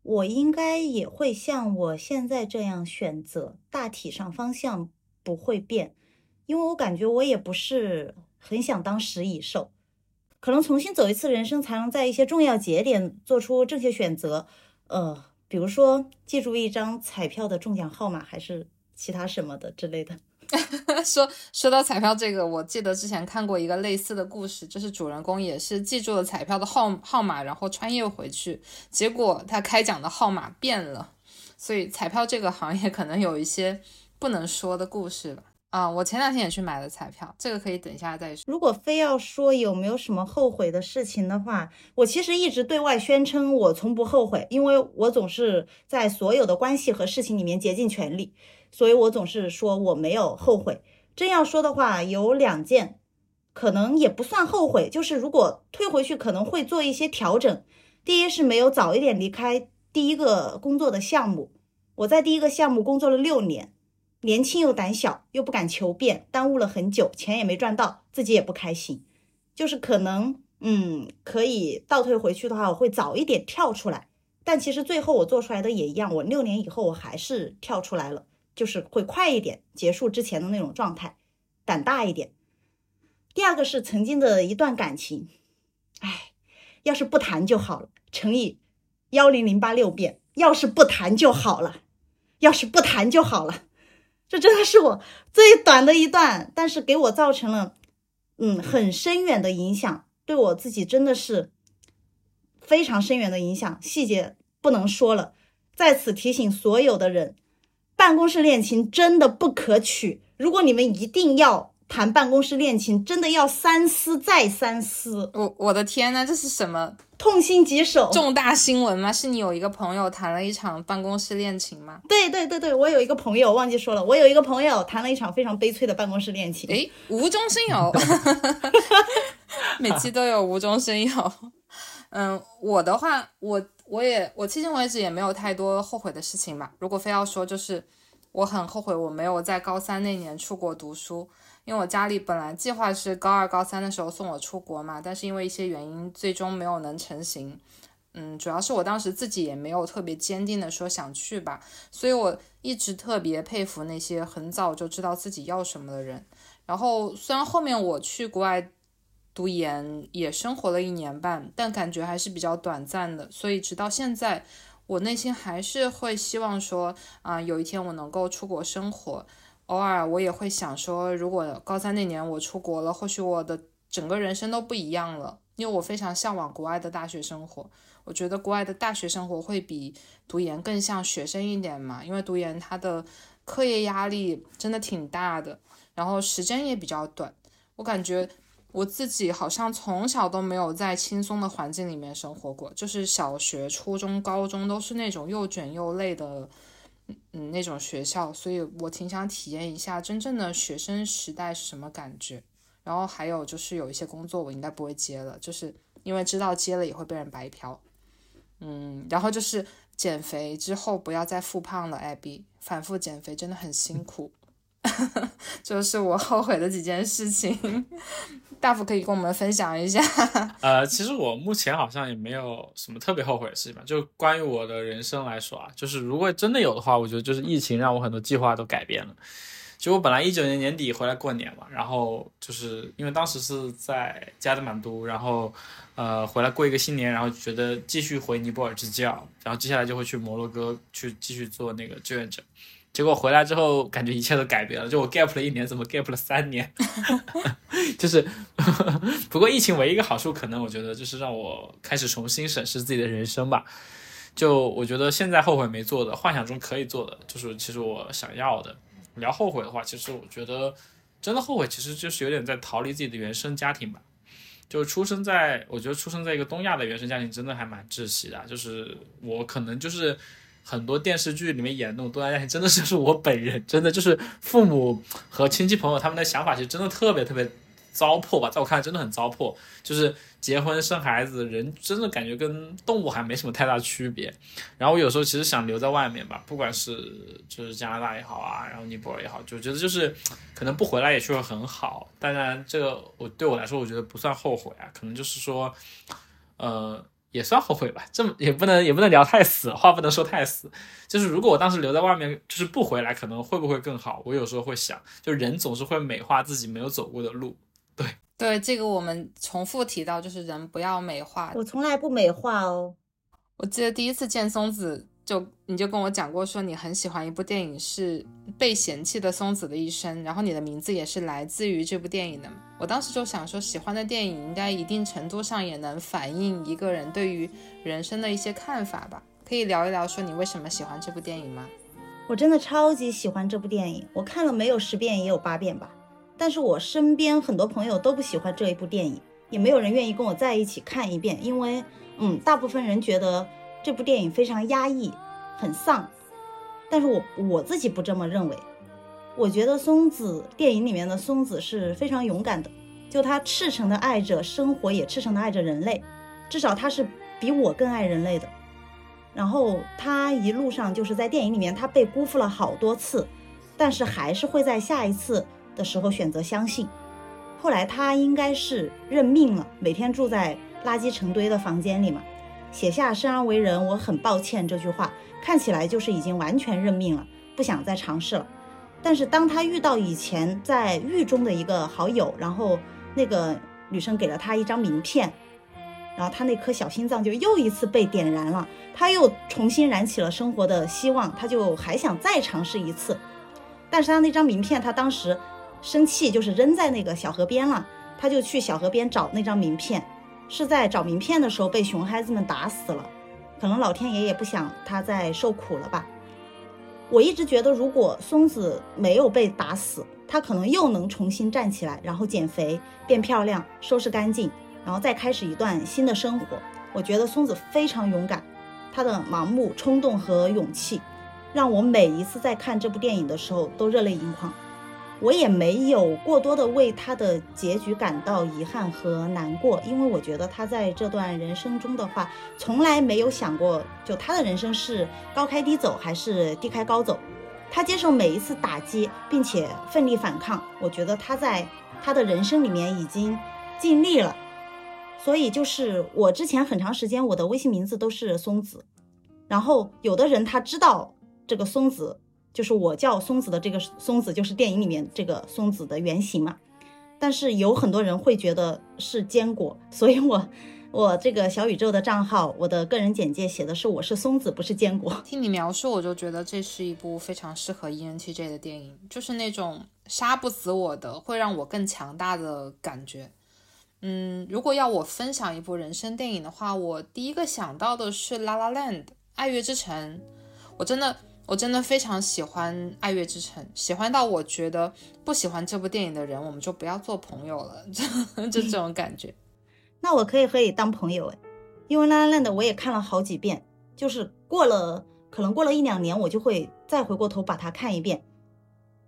我应该也会像我现在这样选择，大体上方向不会变，因为我感觉我也不是很想当食蚁兽，可能重新走一次人生，才能在一些重要节点做出正确选择。呃，比如说记住一张彩票的中奖号码，还是其他什么的之类的。说说到彩票这个，我记得之前看过一个类似的故事，就是主人公也是记住了彩票的号号码，然后穿越回去，结果他开奖的号码变了。所以彩票这个行业可能有一些不能说的故事吧。啊，我前两天也去买了彩票，这个可以等一下再说。如果非要说有没有什么后悔的事情的话，我其实一直对外宣称我从不后悔，因为我总是在所有的关系和事情里面竭尽全力，所以我总是说我没有后悔。真要说的话，有两件，可能也不算后悔，就是如果退回去可能会做一些调整。第一是没有早一点离开第一个工作的项目，我在第一个项目工作了六年。年轻又胆小，又不敢求变，耽误了很久，钱也没赚到，自己也不开心。就是可能，嗯，可以倒退回去的话，我会早一点跳出来。但其实最后我做出来的也一样，我六年以后我还是跳出来了，就是会快一点结束之前的那种状态，胆大一点。第二个是曾经的一段感情，哎，要是不谈就好了，乘以幺零零八六遍，要是不谈就好了，要是不谈就好了。这真的是我最短的一段，但是给我造成了，嗯，很深远的影响，对我自己真的是非常深远的影响。细节不能说了，在此提醒所有的人，办公室恋情真的不可取。如果你们一定要。谈办公室恋情真的要三思再三思。我我的天呐，这是什么痛心疾首、重大新闻吗？是你有一个朋友谈了一场办公室恋情吗？对对对对，我有一个朋友忘记说了，我有一个朋友谈了一场非常悲催的办公室恋情。诶，无中生有，每期都有无中生有。嗯，我的话，我我也我迄今为止也没有太多后悔的事情吧。如果非要说，就是我很后悔我没有在高三那年出国读书。因为我家里本来计划是高二、高三的时候送我出国嘛，但是因为一些原因，最终没有能成行。嗯，主要是我当时自己也没有特别坚定的说想去吧，所以我一直特别佩服那些很早就知道自己要什么的人。然后虽然后面我去国外读研也生活了一年半，但感觉还是比较短暂的，所以直到现在，我内心还是会希望说啊，有一天我能够出国生活。偶尔我也会想说，如果高三那年我出国了，或许我的整个人生都不一样了。因为我非常向往国外的大学生活，我觉得国外的大学生活会比读研更像学生一点嘛。因为读研它的课业压力真的挺大的，然后时间也比较短。我感觉我自己好像从小都没有在轻松的环境里面生活过，就是小学、初中、高中都是那种又卷又累的。嗯，那种学校，所以我挺想体验一下真正的学生时代是什么感觉。然后还有就是有一些工作我应该不会接了，就是因为知道接了也会被人白嫖。嗯，然后就是减肥之后不要再复胖了，艾比，反复减肥真的很辛苦。就是我后悔的几件事情。大夫可以跟我们分享一下。呃，其实我目前好像也没有什么特别后悔的事情吧。就关于我的人生来说啊，就是如果真的有的话，我觉得就是疫情让我很多计划都改变了。就我本来一九年年底回来过年嘛，然后就是因为当时是在加德满都，然后呃回来过一个新年，然后觉得继续回尼泊尔支教，然后接下来就会去摩洛哥去继续做那个志愿者。结果回来之后，感觉一切都改变了。就我 gap 了一年，怎么 gap 了三年？就是，不过疫情唯一一个好处，可能我觉得就是让我开始重新审视自己的人生吧。就我觉得现在后悔没做的，幻想中可以做的，就是其实我想要的。聊后悔的话，其实我觉得真的后悔，其实就是有点在逃离自己的原生家庭吧。就出生在，我觉得出生在一个东亚的原生家庭，真的还蛮窒息的。就是我可能就是。很多电视剧里面演那种东亚家庭，真的是是我本人，真的就是父母和亲戚朋友他们的想法，其实真的特别特别糟粕吧，在我看来真的很糟粕。就是结婚生孩子，人真的感觉跟动物还没什么太大区别。然后我有时候其实想留在外面吧，不管是就是加拿大也好啊，然后尼泊尔也好，就觉得就是可能不回来也确实很好。当然，这个我对我来说，我觉得不算后悔啊，可能就是说，呃。也算后悔吧，这么也不能也不能聊太死，话不能说太死。就是如果我当时留在外面，就是不回来，可能会不会更好？我有时候会想，就人总是会美化自己没有走过的路。对对，这个我们重复提到，就是人不要美化。我从来不美化哦。我记得第一次见松子。就你就跟我讲过，说你很喜欢一部电影是《被嫌弃的松子的一生》，然后你的名字也是来自于这部电影的。我当时就想说，喜欢的电影应该一定程度上也能反映一个人对于人生的一些看法吧？可以聊一聊，说你为什么喜欢这部电影吗？我真的超级喜欢这部电影，我看了没有十遍也有八遍吧。但是我身边很多朋友都不喜欢这一部电影，也没有人愿意跟我在一起看一遍，因为，嗯，大部分人觉得。这部电影非常压抑，很丧，但是我我自己不这么认为。我觉得松子电影里面的松子是非常勇敢的，就他赤诚的爱着生活，也赤诚的爱着人类，至少他是比我更爱人类的。然后他一路上就是在电影里面，他被辜负了好多次，但是还是会在下一次的时候选择相信。后来他应该是认命了，每天住在垃圾成堆的房间里嘛。写下生而为人，我很抱歉这句话，看起来就是已经完全认命了，不想再尝试了。但是当他遇到以前在狱中的一个好友，然后那个女生给了他一张名片，然后他那颗小心脏就又一次被点燃了，他又重新燃起了生活的希望，他就还想再尝试一次。但是他那张名片，他当时生气就是扔在那个小河边了，他就去小河边找那张名片。是在找名片的时候被熊孩子们打死了，可能老天爷也不想他再受苦了吧。我一直觉得，如果松子没有被打死，他可能又能重新站起来，然后减肥、变漂亮、收拾干净，然后再开始一段新的生活。我觉得松子非常勇敢，他的盲目、冲动和勇气，让我每一次在看这部电影的时候都热泪盈眶。我也没有过多的为他的结局感到遗憾和难过，因为我觉得他在这段人生中的话，从来没有想过就他的人生是高开低走还是低开高走。他接受每一次打击，并且奋力反抗。我觉得他在他的人生里面已经尽力了。所以就是我之前很长时间我的微信名字都是松子，然后有的人他知道这个松子。就是我叫松子的这个松子，就是电影里面这个松子的原型嘛。但是有很多人会觉得是坚果，所以我我这个小宇宙的账号，我的个人简介写的是我是松子，不是坚果。听你描述，我就觉得这是一部非常适合 ENTJ 的电影，就是那种杀不死我的，会让我更强大的感觉。嗯，如果要我分享一部人生电影的话，我第一个想到的是《La La Land》爱乐之城，我真的。我真的非常喜欢《爱乐之城》，喜欢到我觉得不喜欢这部电影的人，我们就不要做朋友了，就 就这种感觉。那我可以和你当朋友诶，因为《La La Land》我也看了好几遍，就是过了可能过了一两年，我就会再回过头把它看一遍。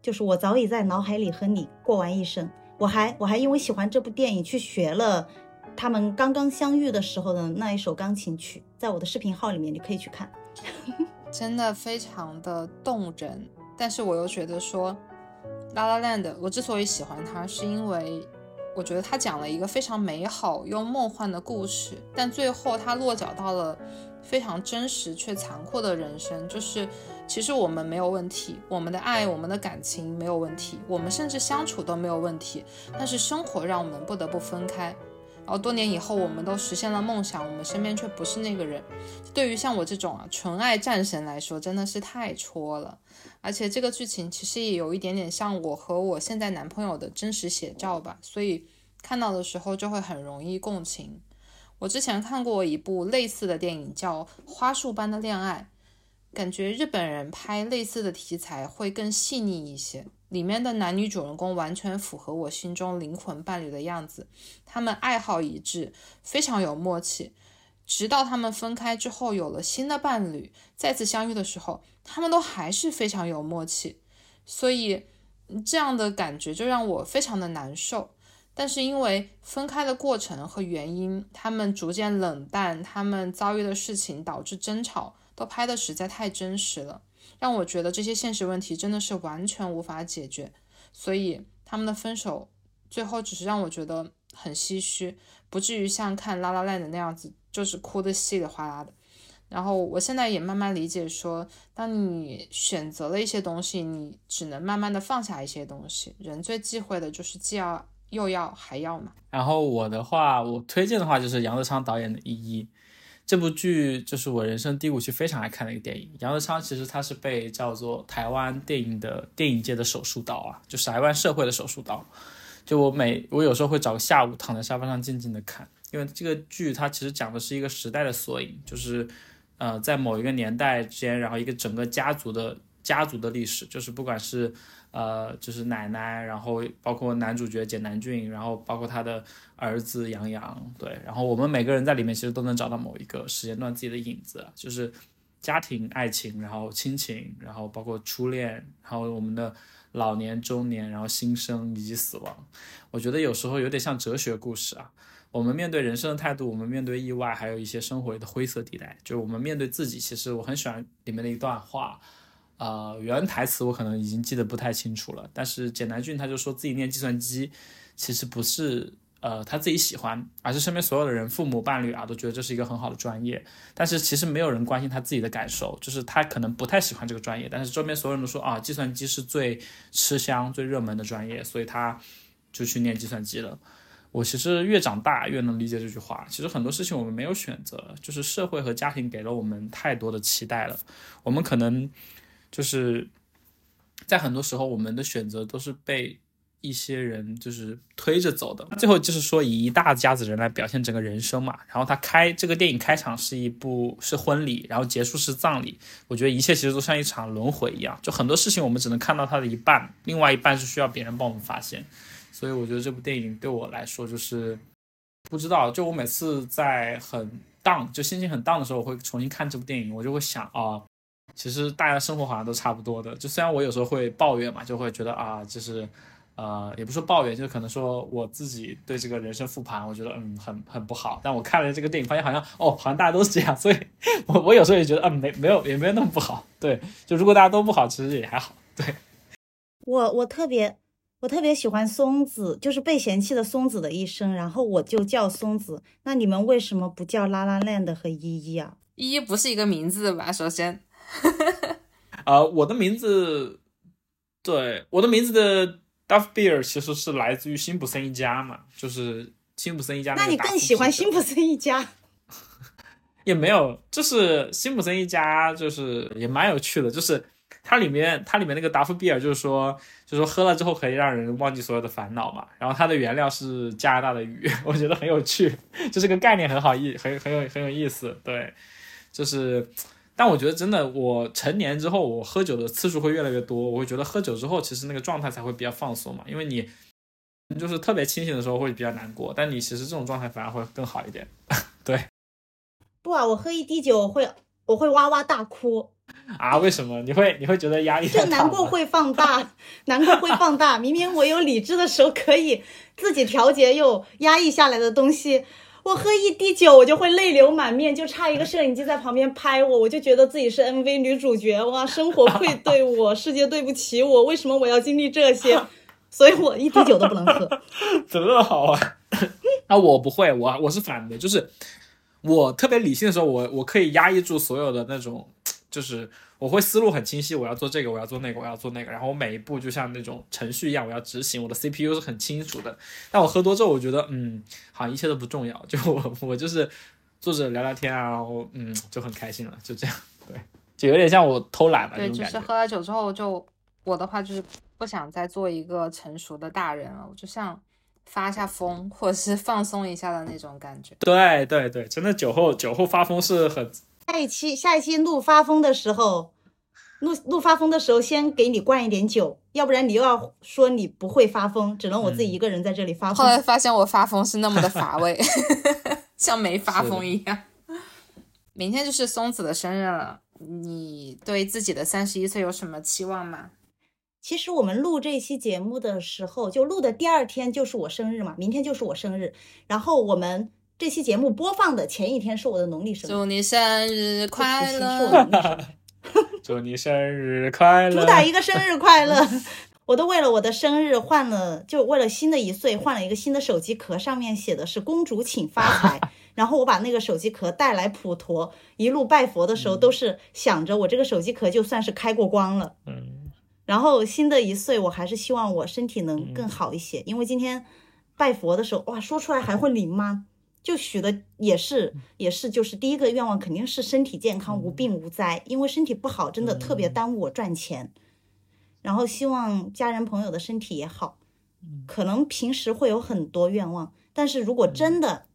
就是我早已在脑海里和你过完一生，我还我还因为喜欢这部电影去学了他们刚刚相遇的时候的那一首钢琴曲，在我的视频号里面你可以去看。真的非常的动人，但是我又觉得说，《La La Land》我之所以喜欢它，是因为我觉得它讲了一个非常美好又梦幻的故事，但最后它落脚到了非常真实却残酷的人生，就是其实我们没有问题，我们的爱、我们的感情没有问题，我们甚至相处都没有问题，但是生活让我们不得不分开。然后多年以后，我们都实现了梦想，我们身边却不是那个人。对于像我这种啊纯爱战神来说，真的是太戳了。而且这个剧情其实也有一点点像我和我现在男朋友的真实写照吧，所以看到的时候就会很容易共情。我之前看过一部类似的电影，叫《花束般的恋爱》，感觉日本人拍类似的题材会更细腻一些。里面的男女主人公完全符合我心中灵魂伴侣的样子，他们爱好一致，非常有默契。直到他们分开之后，有了新的伴侣，再次相遇的时候，他们都还是非常有默契。所以这样的感觉就让我非常的难受。但是因为分开的过程和原因，他们逐渐冷淡，他们遭遇的事情导致争吵，都拍的实在太真实了。但我觉得这些现实问题真的是完全无法解决，所以他们的分手最后只是让我觉得很唏嘘，不至于像看《拉拉烂》的那样子，就是哭的稀里哗啦的。然后我现在也慢慢理解，说当你选择了一些东西，你只能慢慢的放下一些东西。人最忌讳的就是既要又要还要嘛。然后我的话，我推荐的话就是杨德昌导演的《一一》。这部剧就是我人生低谷期非常爱看的一个电影。杨德昌其实他是被叫做台湾电影的电影界的手术刀啊，就是台湾社会的手术刀。就我每我有时候会找个下午躺在沙发上静静的看，因为这个剧它其实讲的是一个时代的缩影，就是呃在某一个年代之间，然后一个整个家族的家族的历史，就是不管是呃就是奶奶，然后包括男主角简南俊，然后包括他的儿子杨洋，对，然后我们每个人在里面其实都能找到某一个时间段自己的影子，就是家庭、爱情，然后亲情，然后包括初恋，然后我们的。老年、中年，然后新生以及死亡，我觉得有时候有点像哲学故事啊。我们面对人生的态度，我们面对意外，还有一些生活的灰色地带，就是我们面对自己。其实我很喜欢里面的一段话，呃，原台词我可能已经记得不太清楚了，但是简南俊他就说自己念计算机，其实不是。呃，他自己喜欢，而是身边所有的人，父母、伴侣啊，都觉得这是一个很好的专业。但是其实没有人关心他自己的感受，就是他可能不太喜欢这个专业，但是周边所有人都说啊，计算机是最吃香、最热门的专业，所以他就去念计算机了。我其实越长大越能理解这句话。其实很多事情我们没有选择，就是社会和家庭给了我们太多的期待了。我们可能就是在很多时候，我们的选择都是被。一些人就是推着走的，最后就是说以一大家子人来表现整个人生嘛。然后他开这个电影开场是一部是婚礼，然后结束是葬礼。我觉得一切其实都像一场轮回一样，就很多事情我们只能看到它的一半，另外一半是需要别人帮我们发现。所以我觉得这部电影对我来说就是不知道，就我每次在很当就心情很 down 的时候，我会重新看这部电影，我就会想啊，其实大家生活好像都差不多的。就虽然我有时候会抱怨嘛，就会觉得啊，就是。呃，也不说抱怨，就可能说我自己对这个人生复盘，我觉得嗯很很不好。但我看了这个电影，发现好像哦，好像大家都是这样，所以 我我有时候也觉得嗯没没有也没有那么不好。对，就如果大家都不好，其实也还好。对，我我特别我特别喜欢松子，就是被嫌弃的松子的一生，然后我就叫松子。那你们为什么不叫拉拉链的和依依啊？依依不是一个名字吧？首先，呃，我的名字，对，我的名字的。Duff Beer 其实是来自于辛普森一家嘛，就是辛普森一家。那你更喜欢辛普森一家？也没有，就是辛普森一家，就是也蛮有趣的。就是它里面，它里面那个达夫比尔，就是说，就是说喝了之后可以让人忘记所有的烦恼嘛。然后它的原料是加拿大的鱼，我觉得很有趣，就这个概念很好意，很很有很有意思。对，就是。但我觉得真的，我成年之后，我喝酒的次数会越来越多。我会觉得喝酒之后，其实那个状态才会比较放松嘛。因为你就是特别清醒的时候会比较难过，但你其实这种状态反而会更好一点。对，不啊，我喝一滴酒会我会哇哇大哭啊？为什么？你会你会觉得压力就难过会放大，难过会放大。明明我有理智的时候可以自己调节又压抑下来的东西。我喝一滴酒，我就会泪流满面，就差一个摄影机在旁边拍我，我就觉得自己是 MV 女主角哇！生活愧对我，世界对不起我，为什么我要经历这些？所以我一滴酒都不能喝。怎么那么好啊？啊，我不会，我我是反的，就是我特别理性的时候，我我可以压抑住所有的那种，就是。我会思路很清晰，我要做这个，我要做那个，我要做那个，然后我每一步就像那种程序一样，我要执行，我的 CPU 是很清楚的。但我喝多之后，我觉得，嗯，好像一切都不重要，就我我就是坐着聊聊天啊，然后嗯，就很开心了，就这样，对，就有点像我偷懒了。对，就是喝了酒之后，就我的话就是不想再做一个成熟的大人了，我就像发一下疯或者是放松一下的那种感觉。对对对，真的酒后酒后发疯是很。下一期下一期录发疯的时候。录录发疯的时候，先给你灌一点酒，要不然你又要说你不会发疯，只能我自己一个人在这里发疯。后来发现我发疯是那么的乏味，像没发疯一样。明天就是松子的生日了，你对自己的三十一岁有什么期望吗？其实我们录这期节目的时候，就录的第二天就是我生日嘛，明天就是我生日。然后我们这期节目播放的前一天是我的农历生日。祝你生日快乐！祝你生日快乐！主打一个生日快乐，我都为了我的生日换了，就为了新的一岁换了一个新的手机壳，上面写的是“公主请发财”。然后我把那个手机壳带来普陀，一路拜佛的时候都是想着我这个手机壳就算是开过光了。嗯。然后新的一岁，我还是希望我身体能更好一些，因为今天拜佛的时候，哇，说出来还会灵吗？就许的也是也是就是第一个愿望肯定是身体健康无病无灾，因为身体不好真的特别耽误我赚钱。然后希望家人朋友的身体也好，可能平时会有很多愿望，但是如果真的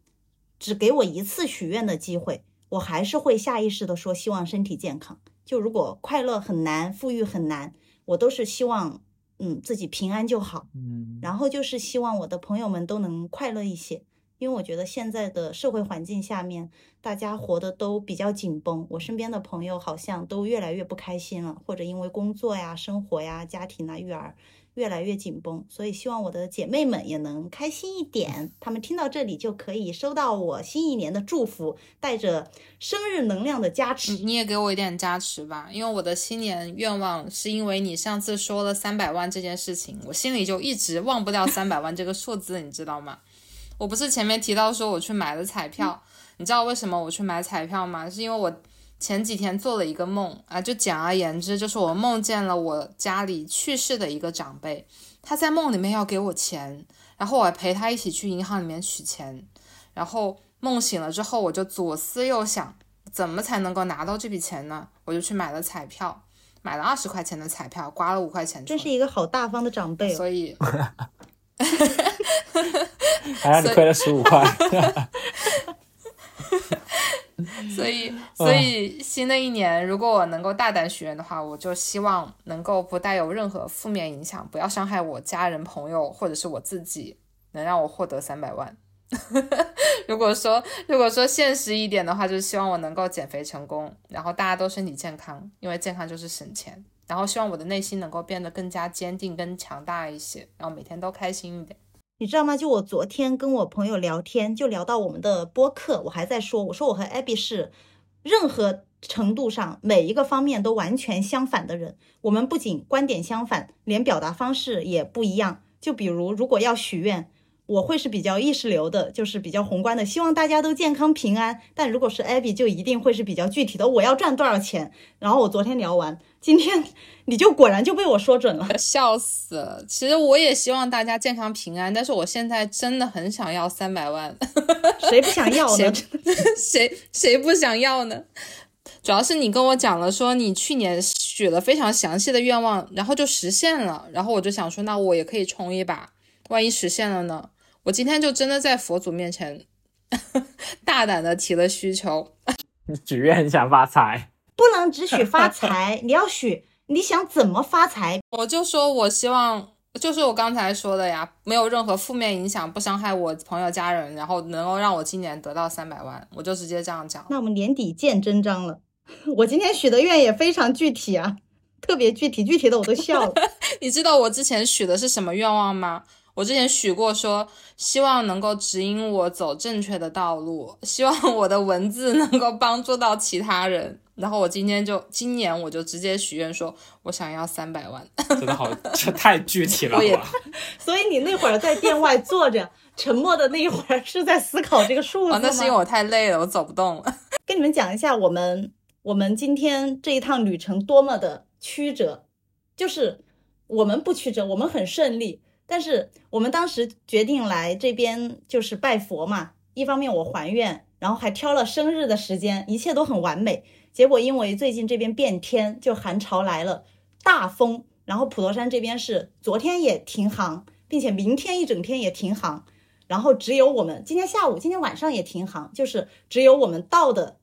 只给我一次许愿的机会，我还是会下意识的说希望身体健康。就如果快乐很难，富裕很难，我都是希望嗯自己平安就好。嗯，然后就是希望我的朋友们都能快乐一些，因为我觉得现在的社会环境下面，大家活得都比较紧绷。我身边的朋友好像都越来越不开心了，或者因为工作呀、生活呀、家庭啊、育儿越来越紧绷。所以希望我的姐妹们也能开心一点，她们听到这里就可以收到我新一年的祝福，带着生日能量的加持。你你也给我一点加持吧，因为我的新年愿望是因为你上次说了三百万这件事情，我心里就一直忘不掉三百万这个数字，你知道吗？我不是前面提到说我去买了彩票，你知道为什么我去买彩票吗？是因为我前几天做了一个梦啊，就简而言之，就是我梦见了我家里去世的一个长辈，他在梦里面要给我钱，然后我陪他一起去银行里面取钱，然后梦醒了之后，我就左思右想。怎么才能够拿到这笔钱呢？我就去买了彩票，买了二十块钱的彩票，刮了五块钱出来。真是一个好大方的长辈哦。所以，还让你亏了十五块。所以，所以新的一年，如果我能够大胆许愿的话，我就希望能够不带有任何负面影响，不要伤害我家人、朋友或者是我自己，能让我获得三百万。如果说如果说现实一点的话，就是希望我能够减肥成功，然后大家都身体健康，因为健康就是省钱。然后希望我的内心能够变得更加坚定、更强大一些，然后每天都开心一点。你知道吗？就我昨天跟我朋友聊天，就聊到我们的播客，我还在说，我说我和 Abby 是任何程度上每一个方面都完全相反的人。我们不仅观点相反，连表达方式也不一样。就比如，如果要许愿，我会是比较意识流的，就是比较宏观的，希望大家都健康平安。但如果是 Abby，就一定会是比较具体的，我要赚多少钱。然后我昨天聊完，今天你就果然就被我说准了。笑死了！其实我也希望大家健康平安，但是我现在真的很想要三百万，谁不想要谁呢？谁谁不想要呢？主要是你跟我讲了，说你去年许了非常详细的愿望，然后就实现了，然后我就想说，那我也可以冲一把，万一实现了呢？我今天就真的在佛祖面前 大胆的提了需求，许愿想发财，不能只许发财，你要许你想怎么发财。我就说我希望，就是我刚才说的呀，没有任何负面影响，不伤害我朋友家人，然后能够让我今年得到三百万，我就直接这样讲。那我们年底见真章了。我今天许的愿也非常具体啊，特别具体，具体的我都笑了。你知道我之前许的是什么愿望吗？我之前许过说，希望能够指引我走正确的道路，希望我的文字能够帮助到其他人。然后我今天就今年我就直接许愿说，我想要三百万。真的好，这太具体了我也吧？所以你那会儿在店外坐着，沉默的那一会儿是在思考这个数字吗？哦，那是因为我太累了，我走不动了。跟你们讲一下，我们我们今天这一趟旅程多么的曲折，就是我们不曲折，我们很顺利。但是我们当时决定来这边就是拜佛嘛，一方面我还愿，然后还挑了生日的时间，一切都很完美。结果因为最近这边变天，就寒潮来了，大风，然后普陀山这边是昨天也停航，并且明天一整天也停航，然后只有我们今天下午、今天晚上也停航，就是只有我们到的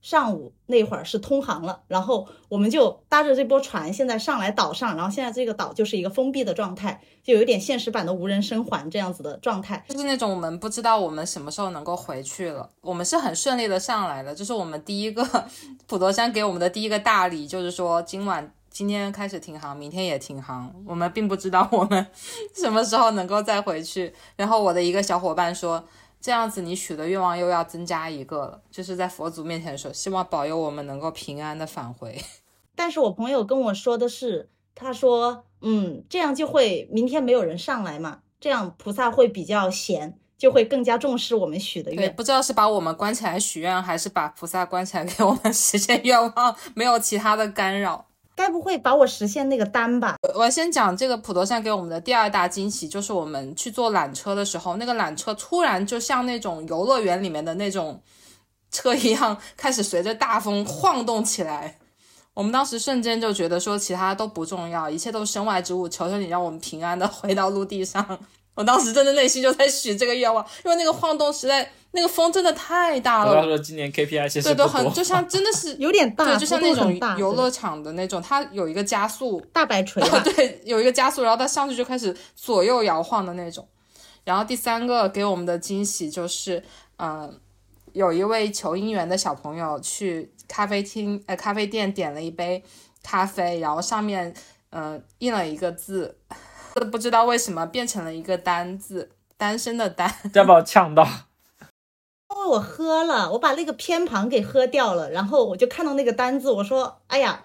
上午那会儿是通航了，然后我们就搭着这波船现在上来岛上，然后现在这个岛就是一个封闭的状态，就有一点现实版的无人生还这样子的状态。就是那种我们不知道我们什么时候能够回去了，我们是很顺利的上来的。就是我们第一个普陀山给我们的第一个大礼，就是说今晚今天开始停航，明天也停航。我们并不知道我们 什么时候能够再回去。然后我的一个小伙伴说，这样子你许的愿望又要增加一个了，就是在佛祖面前说，希望保佑我们能够平安的返回。但是我朋友跟我说的是，他说，嗯，这样就会明天没有人上来嘛，这样菩萨会比较闲，就会更加重视我们许的对，愿。不知道是把我们关起来许愿，还是把菩萨关起来给我们 实现愿望，没有其他的干扰。该不会把我实现那个单吧？我先讲这个普陀山给我们的第二大惊喜，就是我们去坐缆车的时候，那个缆车突然就像那种游乐园里面的那种车一样，开始随着大风晃动起来。我们当时瞬间就觉得说，其他都不重要，一切都身外之物，求求你让我们平安的回到陆地上。我当时真的内心就在许这个愿望，因为那个晃动实在，那个风真的太大了。我要说今年 KPI 其实对，不都很就像真的是 有点大，对，就像那种游乐场的那种，它有一个加速，大摆锤 吧。对，有一个加速，然后它上去就开始左右摇晃的那种。然后第三个给我们的惊喜就是，嗯、有一位求姻缘的小朋友去咖啡厅呃咖啡店点了一杯咖啡，然后上面嗯、呃印了一个字，不知道为什么变成了一个单字，单身的单。要把我呛到。因为我喝了，我把那个偏旁给喝掉了，然后我就看到那个单字，我说：“哎呀，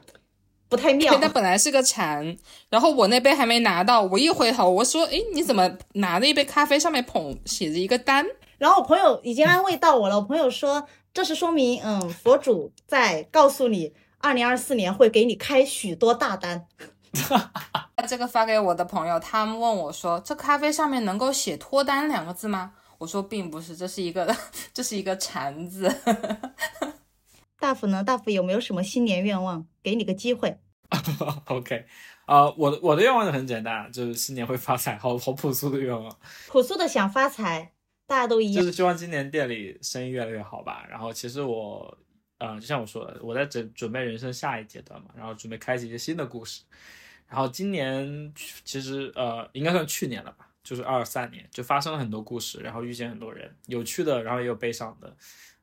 不太妙对，。它本来是个蝉，然后我那杯还没拿到，我一回头，我说：“诶，你怎么拿着一杯咖啡，上面捧写着一个单？”然后我朋友已经安慰到我了，我朋友说这是说明，嗯，佛主在告诉你，二零二四年会给你开许多大单。这个发给我的朋友，他们问我说：“这咖啡上面能够写脱单两个字吗？”我说并不是，这是一个 这是一个馋字。大福呢？大福有没有什么新年愿望？给你个机会。OK，呃，我的我的愿望就很简单，就是新年会发财，好好朴素的愿望，朴素的想发财，大家都一样。就是希望今年店里生意越来越好吧。然后其实我，呃，就像我说的，我在准准备人生下一阶段嘛，然后准备开启一些新的故事。然后今年其实呃，应该算去年了吧，就是二三年，就发生了很多故事，然后遇见很多人，有趣的，然后也有悲伤的，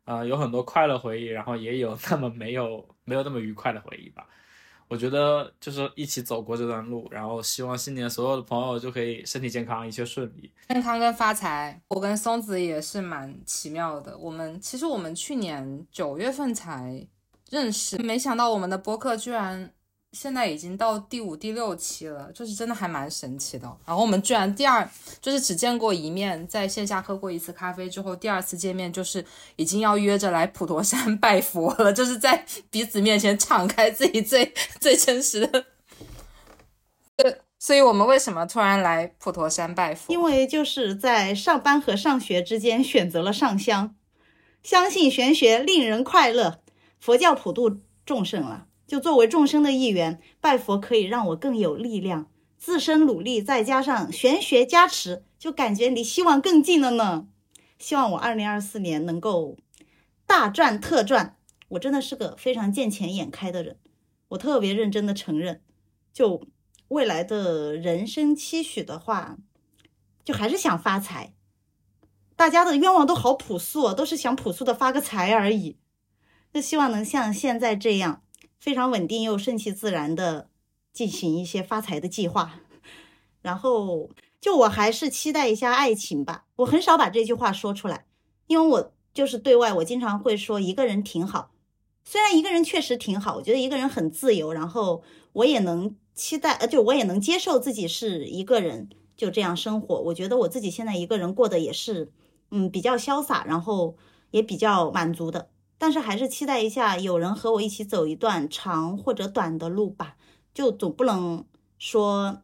呃，有很多快乐回忆，然后也有那么没有没有那么愉快的回忆吧。我觉得就是一起走过这段路，然后希望新年所有的朋友就可以身体健康，一切顺利。健康跟发财，我跟松子也是蛮奇妙的。我们其实我们去年九月份才认识，没想到我们的播客居然现在已经到第五、第六期了，就是真的还蛮神奇的。然后我们居然第二就是只见过一面，在线下喝过一次咖啡之后，第二次见面就是已经要约着来普陀山拜佛了，就是在彼此面前敞开自己最最真实的。对，所以我们为什么突然来普陀山拜佛？因为就是在上班和上学之间选择了上香，相信玄学令人快乐，佛教普度众生了。就作为众生的一员，拜佛可以让我更有力量，自身努力再加上玄学加持，就感觉离希望更近了呢。希望我二零二四年能够大赚特赚。我真的是个非常见钱眼开的人，我特别认真的承认，就未来的人生期许的话，就还是想发财。大家的愿望都好朴素啊，都是想朴素的发个财而已。就希望能像现在这样非常稳定又顺其自然的进行一些发财的计划。然后，就我还是期待一下爱情吧。我很少把这句话说出来，因为我就是对外，我经常会说一个人挺好。虽然一个人确实挺好，我觉得一个人很自由，然后我也能期待，呃，就我也能接受自己是一个人就这样生活。我觉得我自己现在一个人过得也是，嗯，比较潇洒，然后也比较满足的。但是还是期待一下有人和我一起走一段长或者短的路吧。就总不能说，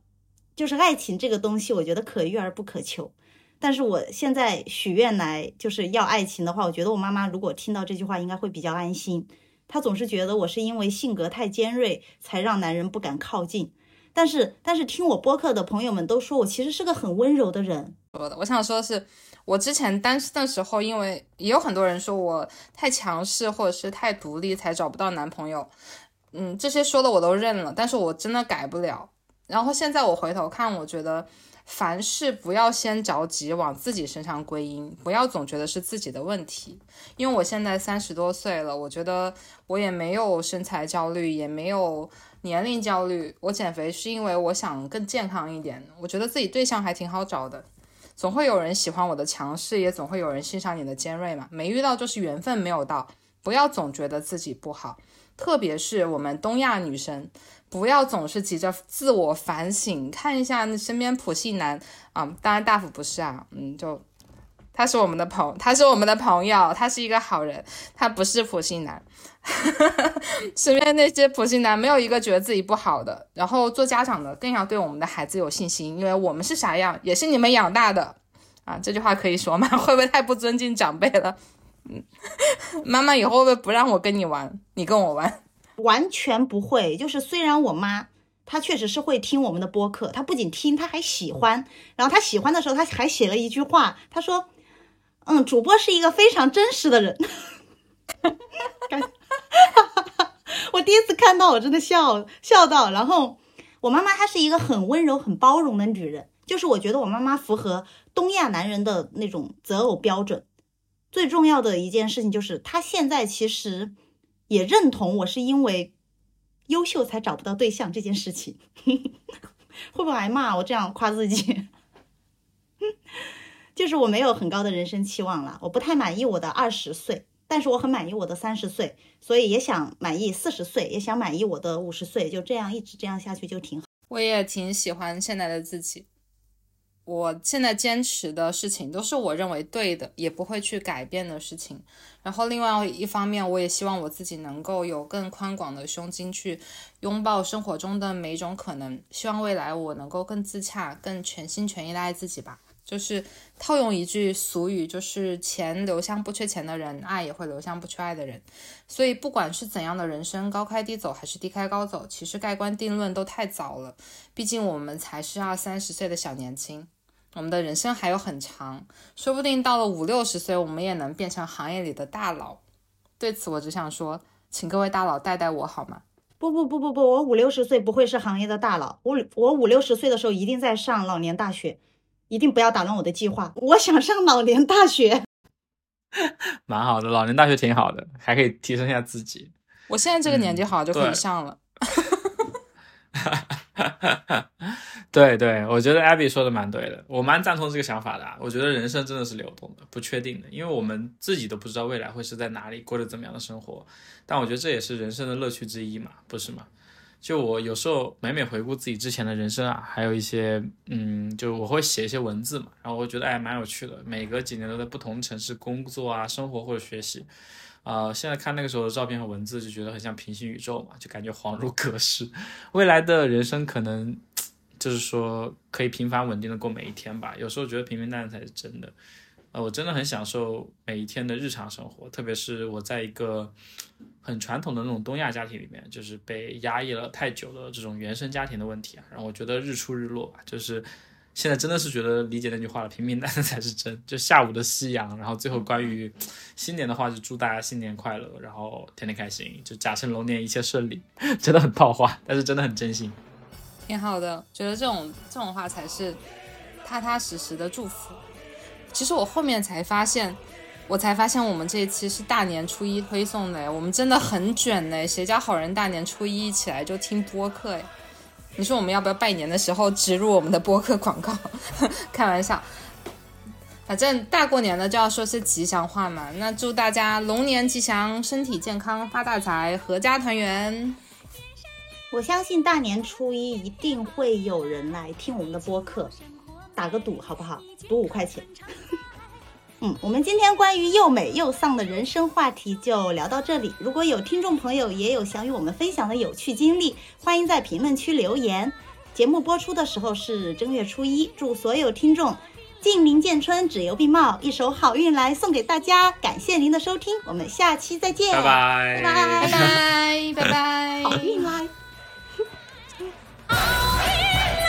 就是爱情这个东西，我觉得可遇而不可求。但是我现在许愿来就是要爱情的话，我觉得我妈妈如果听到这句话，应该会比较安心。她总是觉得我是因为性格太尖锐，才让男人不敢靠近。但是，但是听我播客的朋友们都说我其实是个很温柔的人。说的，我想说的是，我之前单身的时候，因为也有很多人说我太强势或者是太独立，才找不到男朋友。嗯，这些说的我都认了，但是我真的改不了。然后现在我回头看，我觉得凡事不要先着急往自己身上归因，不要总觉得是自己的问题。因为我现在三十多岁了，我觉得我也没有身材焦虑，也没有年龄焦虑。我减肥是因为我想更健康一点，我觉得自己对象还挺好找的。总会有人喜欢我的强势，也总会有人欣赏你的尖锐嘛。没遇到就是缘分没有到，不要总觉得自己不好，特别是我们东亚女生，不要总是急着自我反省，看一下你身边普信男啊、当然大福不是啊，嗯，就他是我们的朋，他是我们的朋友，他是一个好人，他不是普信男。身边那些普信男没有一个觉得自己不好的。然后做家长的更要对我们的孩子有信心，因为我们是啥样，也是你们养大的啊。这句话可以说吗？会不会太不尊敬长辈了？嗯，妈妈以后会不会不让我跟你玩，你跟我玩？完全不会。就是虽然我妈她确实是会听我们的播客，她不仅听，她还喜欢。然后她喜欢的时候，她还写了一句话，她说。嗯，主播是一个非常真实的人，我第一次看到，我真的笑笑到。然后我妈妈她是一个很温柔、很包容的女人，就是我觉得我妈妈符合东亚男人的那种择偶标准。最重要的一件事情就是，她现在其实也认同我是因为优秀才找不到对象这件事情。会不会挨骂？我这样夸自己？就是我没有很高的人生期望了，我不太满意我的二十岁，但是我很满意我的三十岁，所以也想满意四十岁，也想满意我的五十岁，就这样一直这样下去就挺好。我也挺喜欢现在的自己，我现在坚持的事情都是我认为对的，也不会去改变的事情。然后另外一方面，我也希望我自己能够有更宽广的胸襟去拥抱生活中的每一种可能。希望未来我能够更自洽，更全心全意的爱自己吧。就是套用一句俗语，就是钱流向不缺钱的人，爱也会流向不缺爱的人。所以不管是怎样的人生，高开低走还是低开高走，其实盖棺定论都太早了。毕竟我们才是二三十岁的小年轻，我们的人生还有很长，说不定到了五六十岁，我们也能变成行业里的大佬。对此，我只想说，请各位大佬带带我好吗？不不不不不，我五六十岁不会是行业的大佬，我我五六十岁的时候一定在上老年大学。一定不要打乱我的计划。我想上老年大学，蛮好的。老年大学挺好的，还可以提升一下自己。我现在这个年纪好像就可以上了。对对，我觉得 Abby 说的蛮对的，我蛮赞同这个想法的。我觉得人生真的是流动的、不确定的，因为我们自己都不知道未来会是在哪里，过着怎么样的生活。但我觉得这也是人生的乐趣之一嘛，不是吗？就我有时候每每回顾自己之前的人生啊，还有一些，嗯，就我会写一些文字嘛，然后我觉得哎蛮有趣的。每隔几年都在不同城市工作啊、生活或者学习，啊，现在看那个时候的照片和文字，就觉得很像平行宇宙嘛，就感觉恍如隔世。未来的人生可能就是说可以平凡稳定的过每一天吧。有时候觉得平平淡淡才是真的。呃，我真的很享受每一天的日常生活，特别是我在一个很传统的那种东亚家庭里面，就是被压抑了太久的这种原生家庭的问题啊，然后我觉得日出日落吧，就是现在真的是觉得理解那句话了，平平淡淡才是真。就下午的夕阳，然后最后关于新年的话，就祝大家新年快乐，然后天天开心，就甲辰龙年一切顺利，真的很套话，但是真的很真心，挺好的，觉得这种这种话才是踏踏实实的祝福。其实我后面才发现，我才发现我们这一期是大年初一推送的，我们真的很卷嘞！谁家好人大年初一起来就听播客哎？你说我们要不要拜年的时候植入我们的播客广告？开玩笑，反正大过年的就要说些吉祥话嘛。那祝大家龙年吉祥，身体健康，发大财，阖家团圆。我相信大年初一一定会有人来听我们的播客。打个赌好不好？赌五块钱。嗯，我们今天关于又美又丧的人生话题就聊到这里。如果有听众朋友也有想与我们分享的有趣经历，欢迎在评论区留言。节目播出的时候是正月初一，祝所有听众近邻见春，只游必茂，一首好运来送给大家。感谢您的收听，我们下期再见，拜拜拜拜拜拜拜拜，好运来，好运来。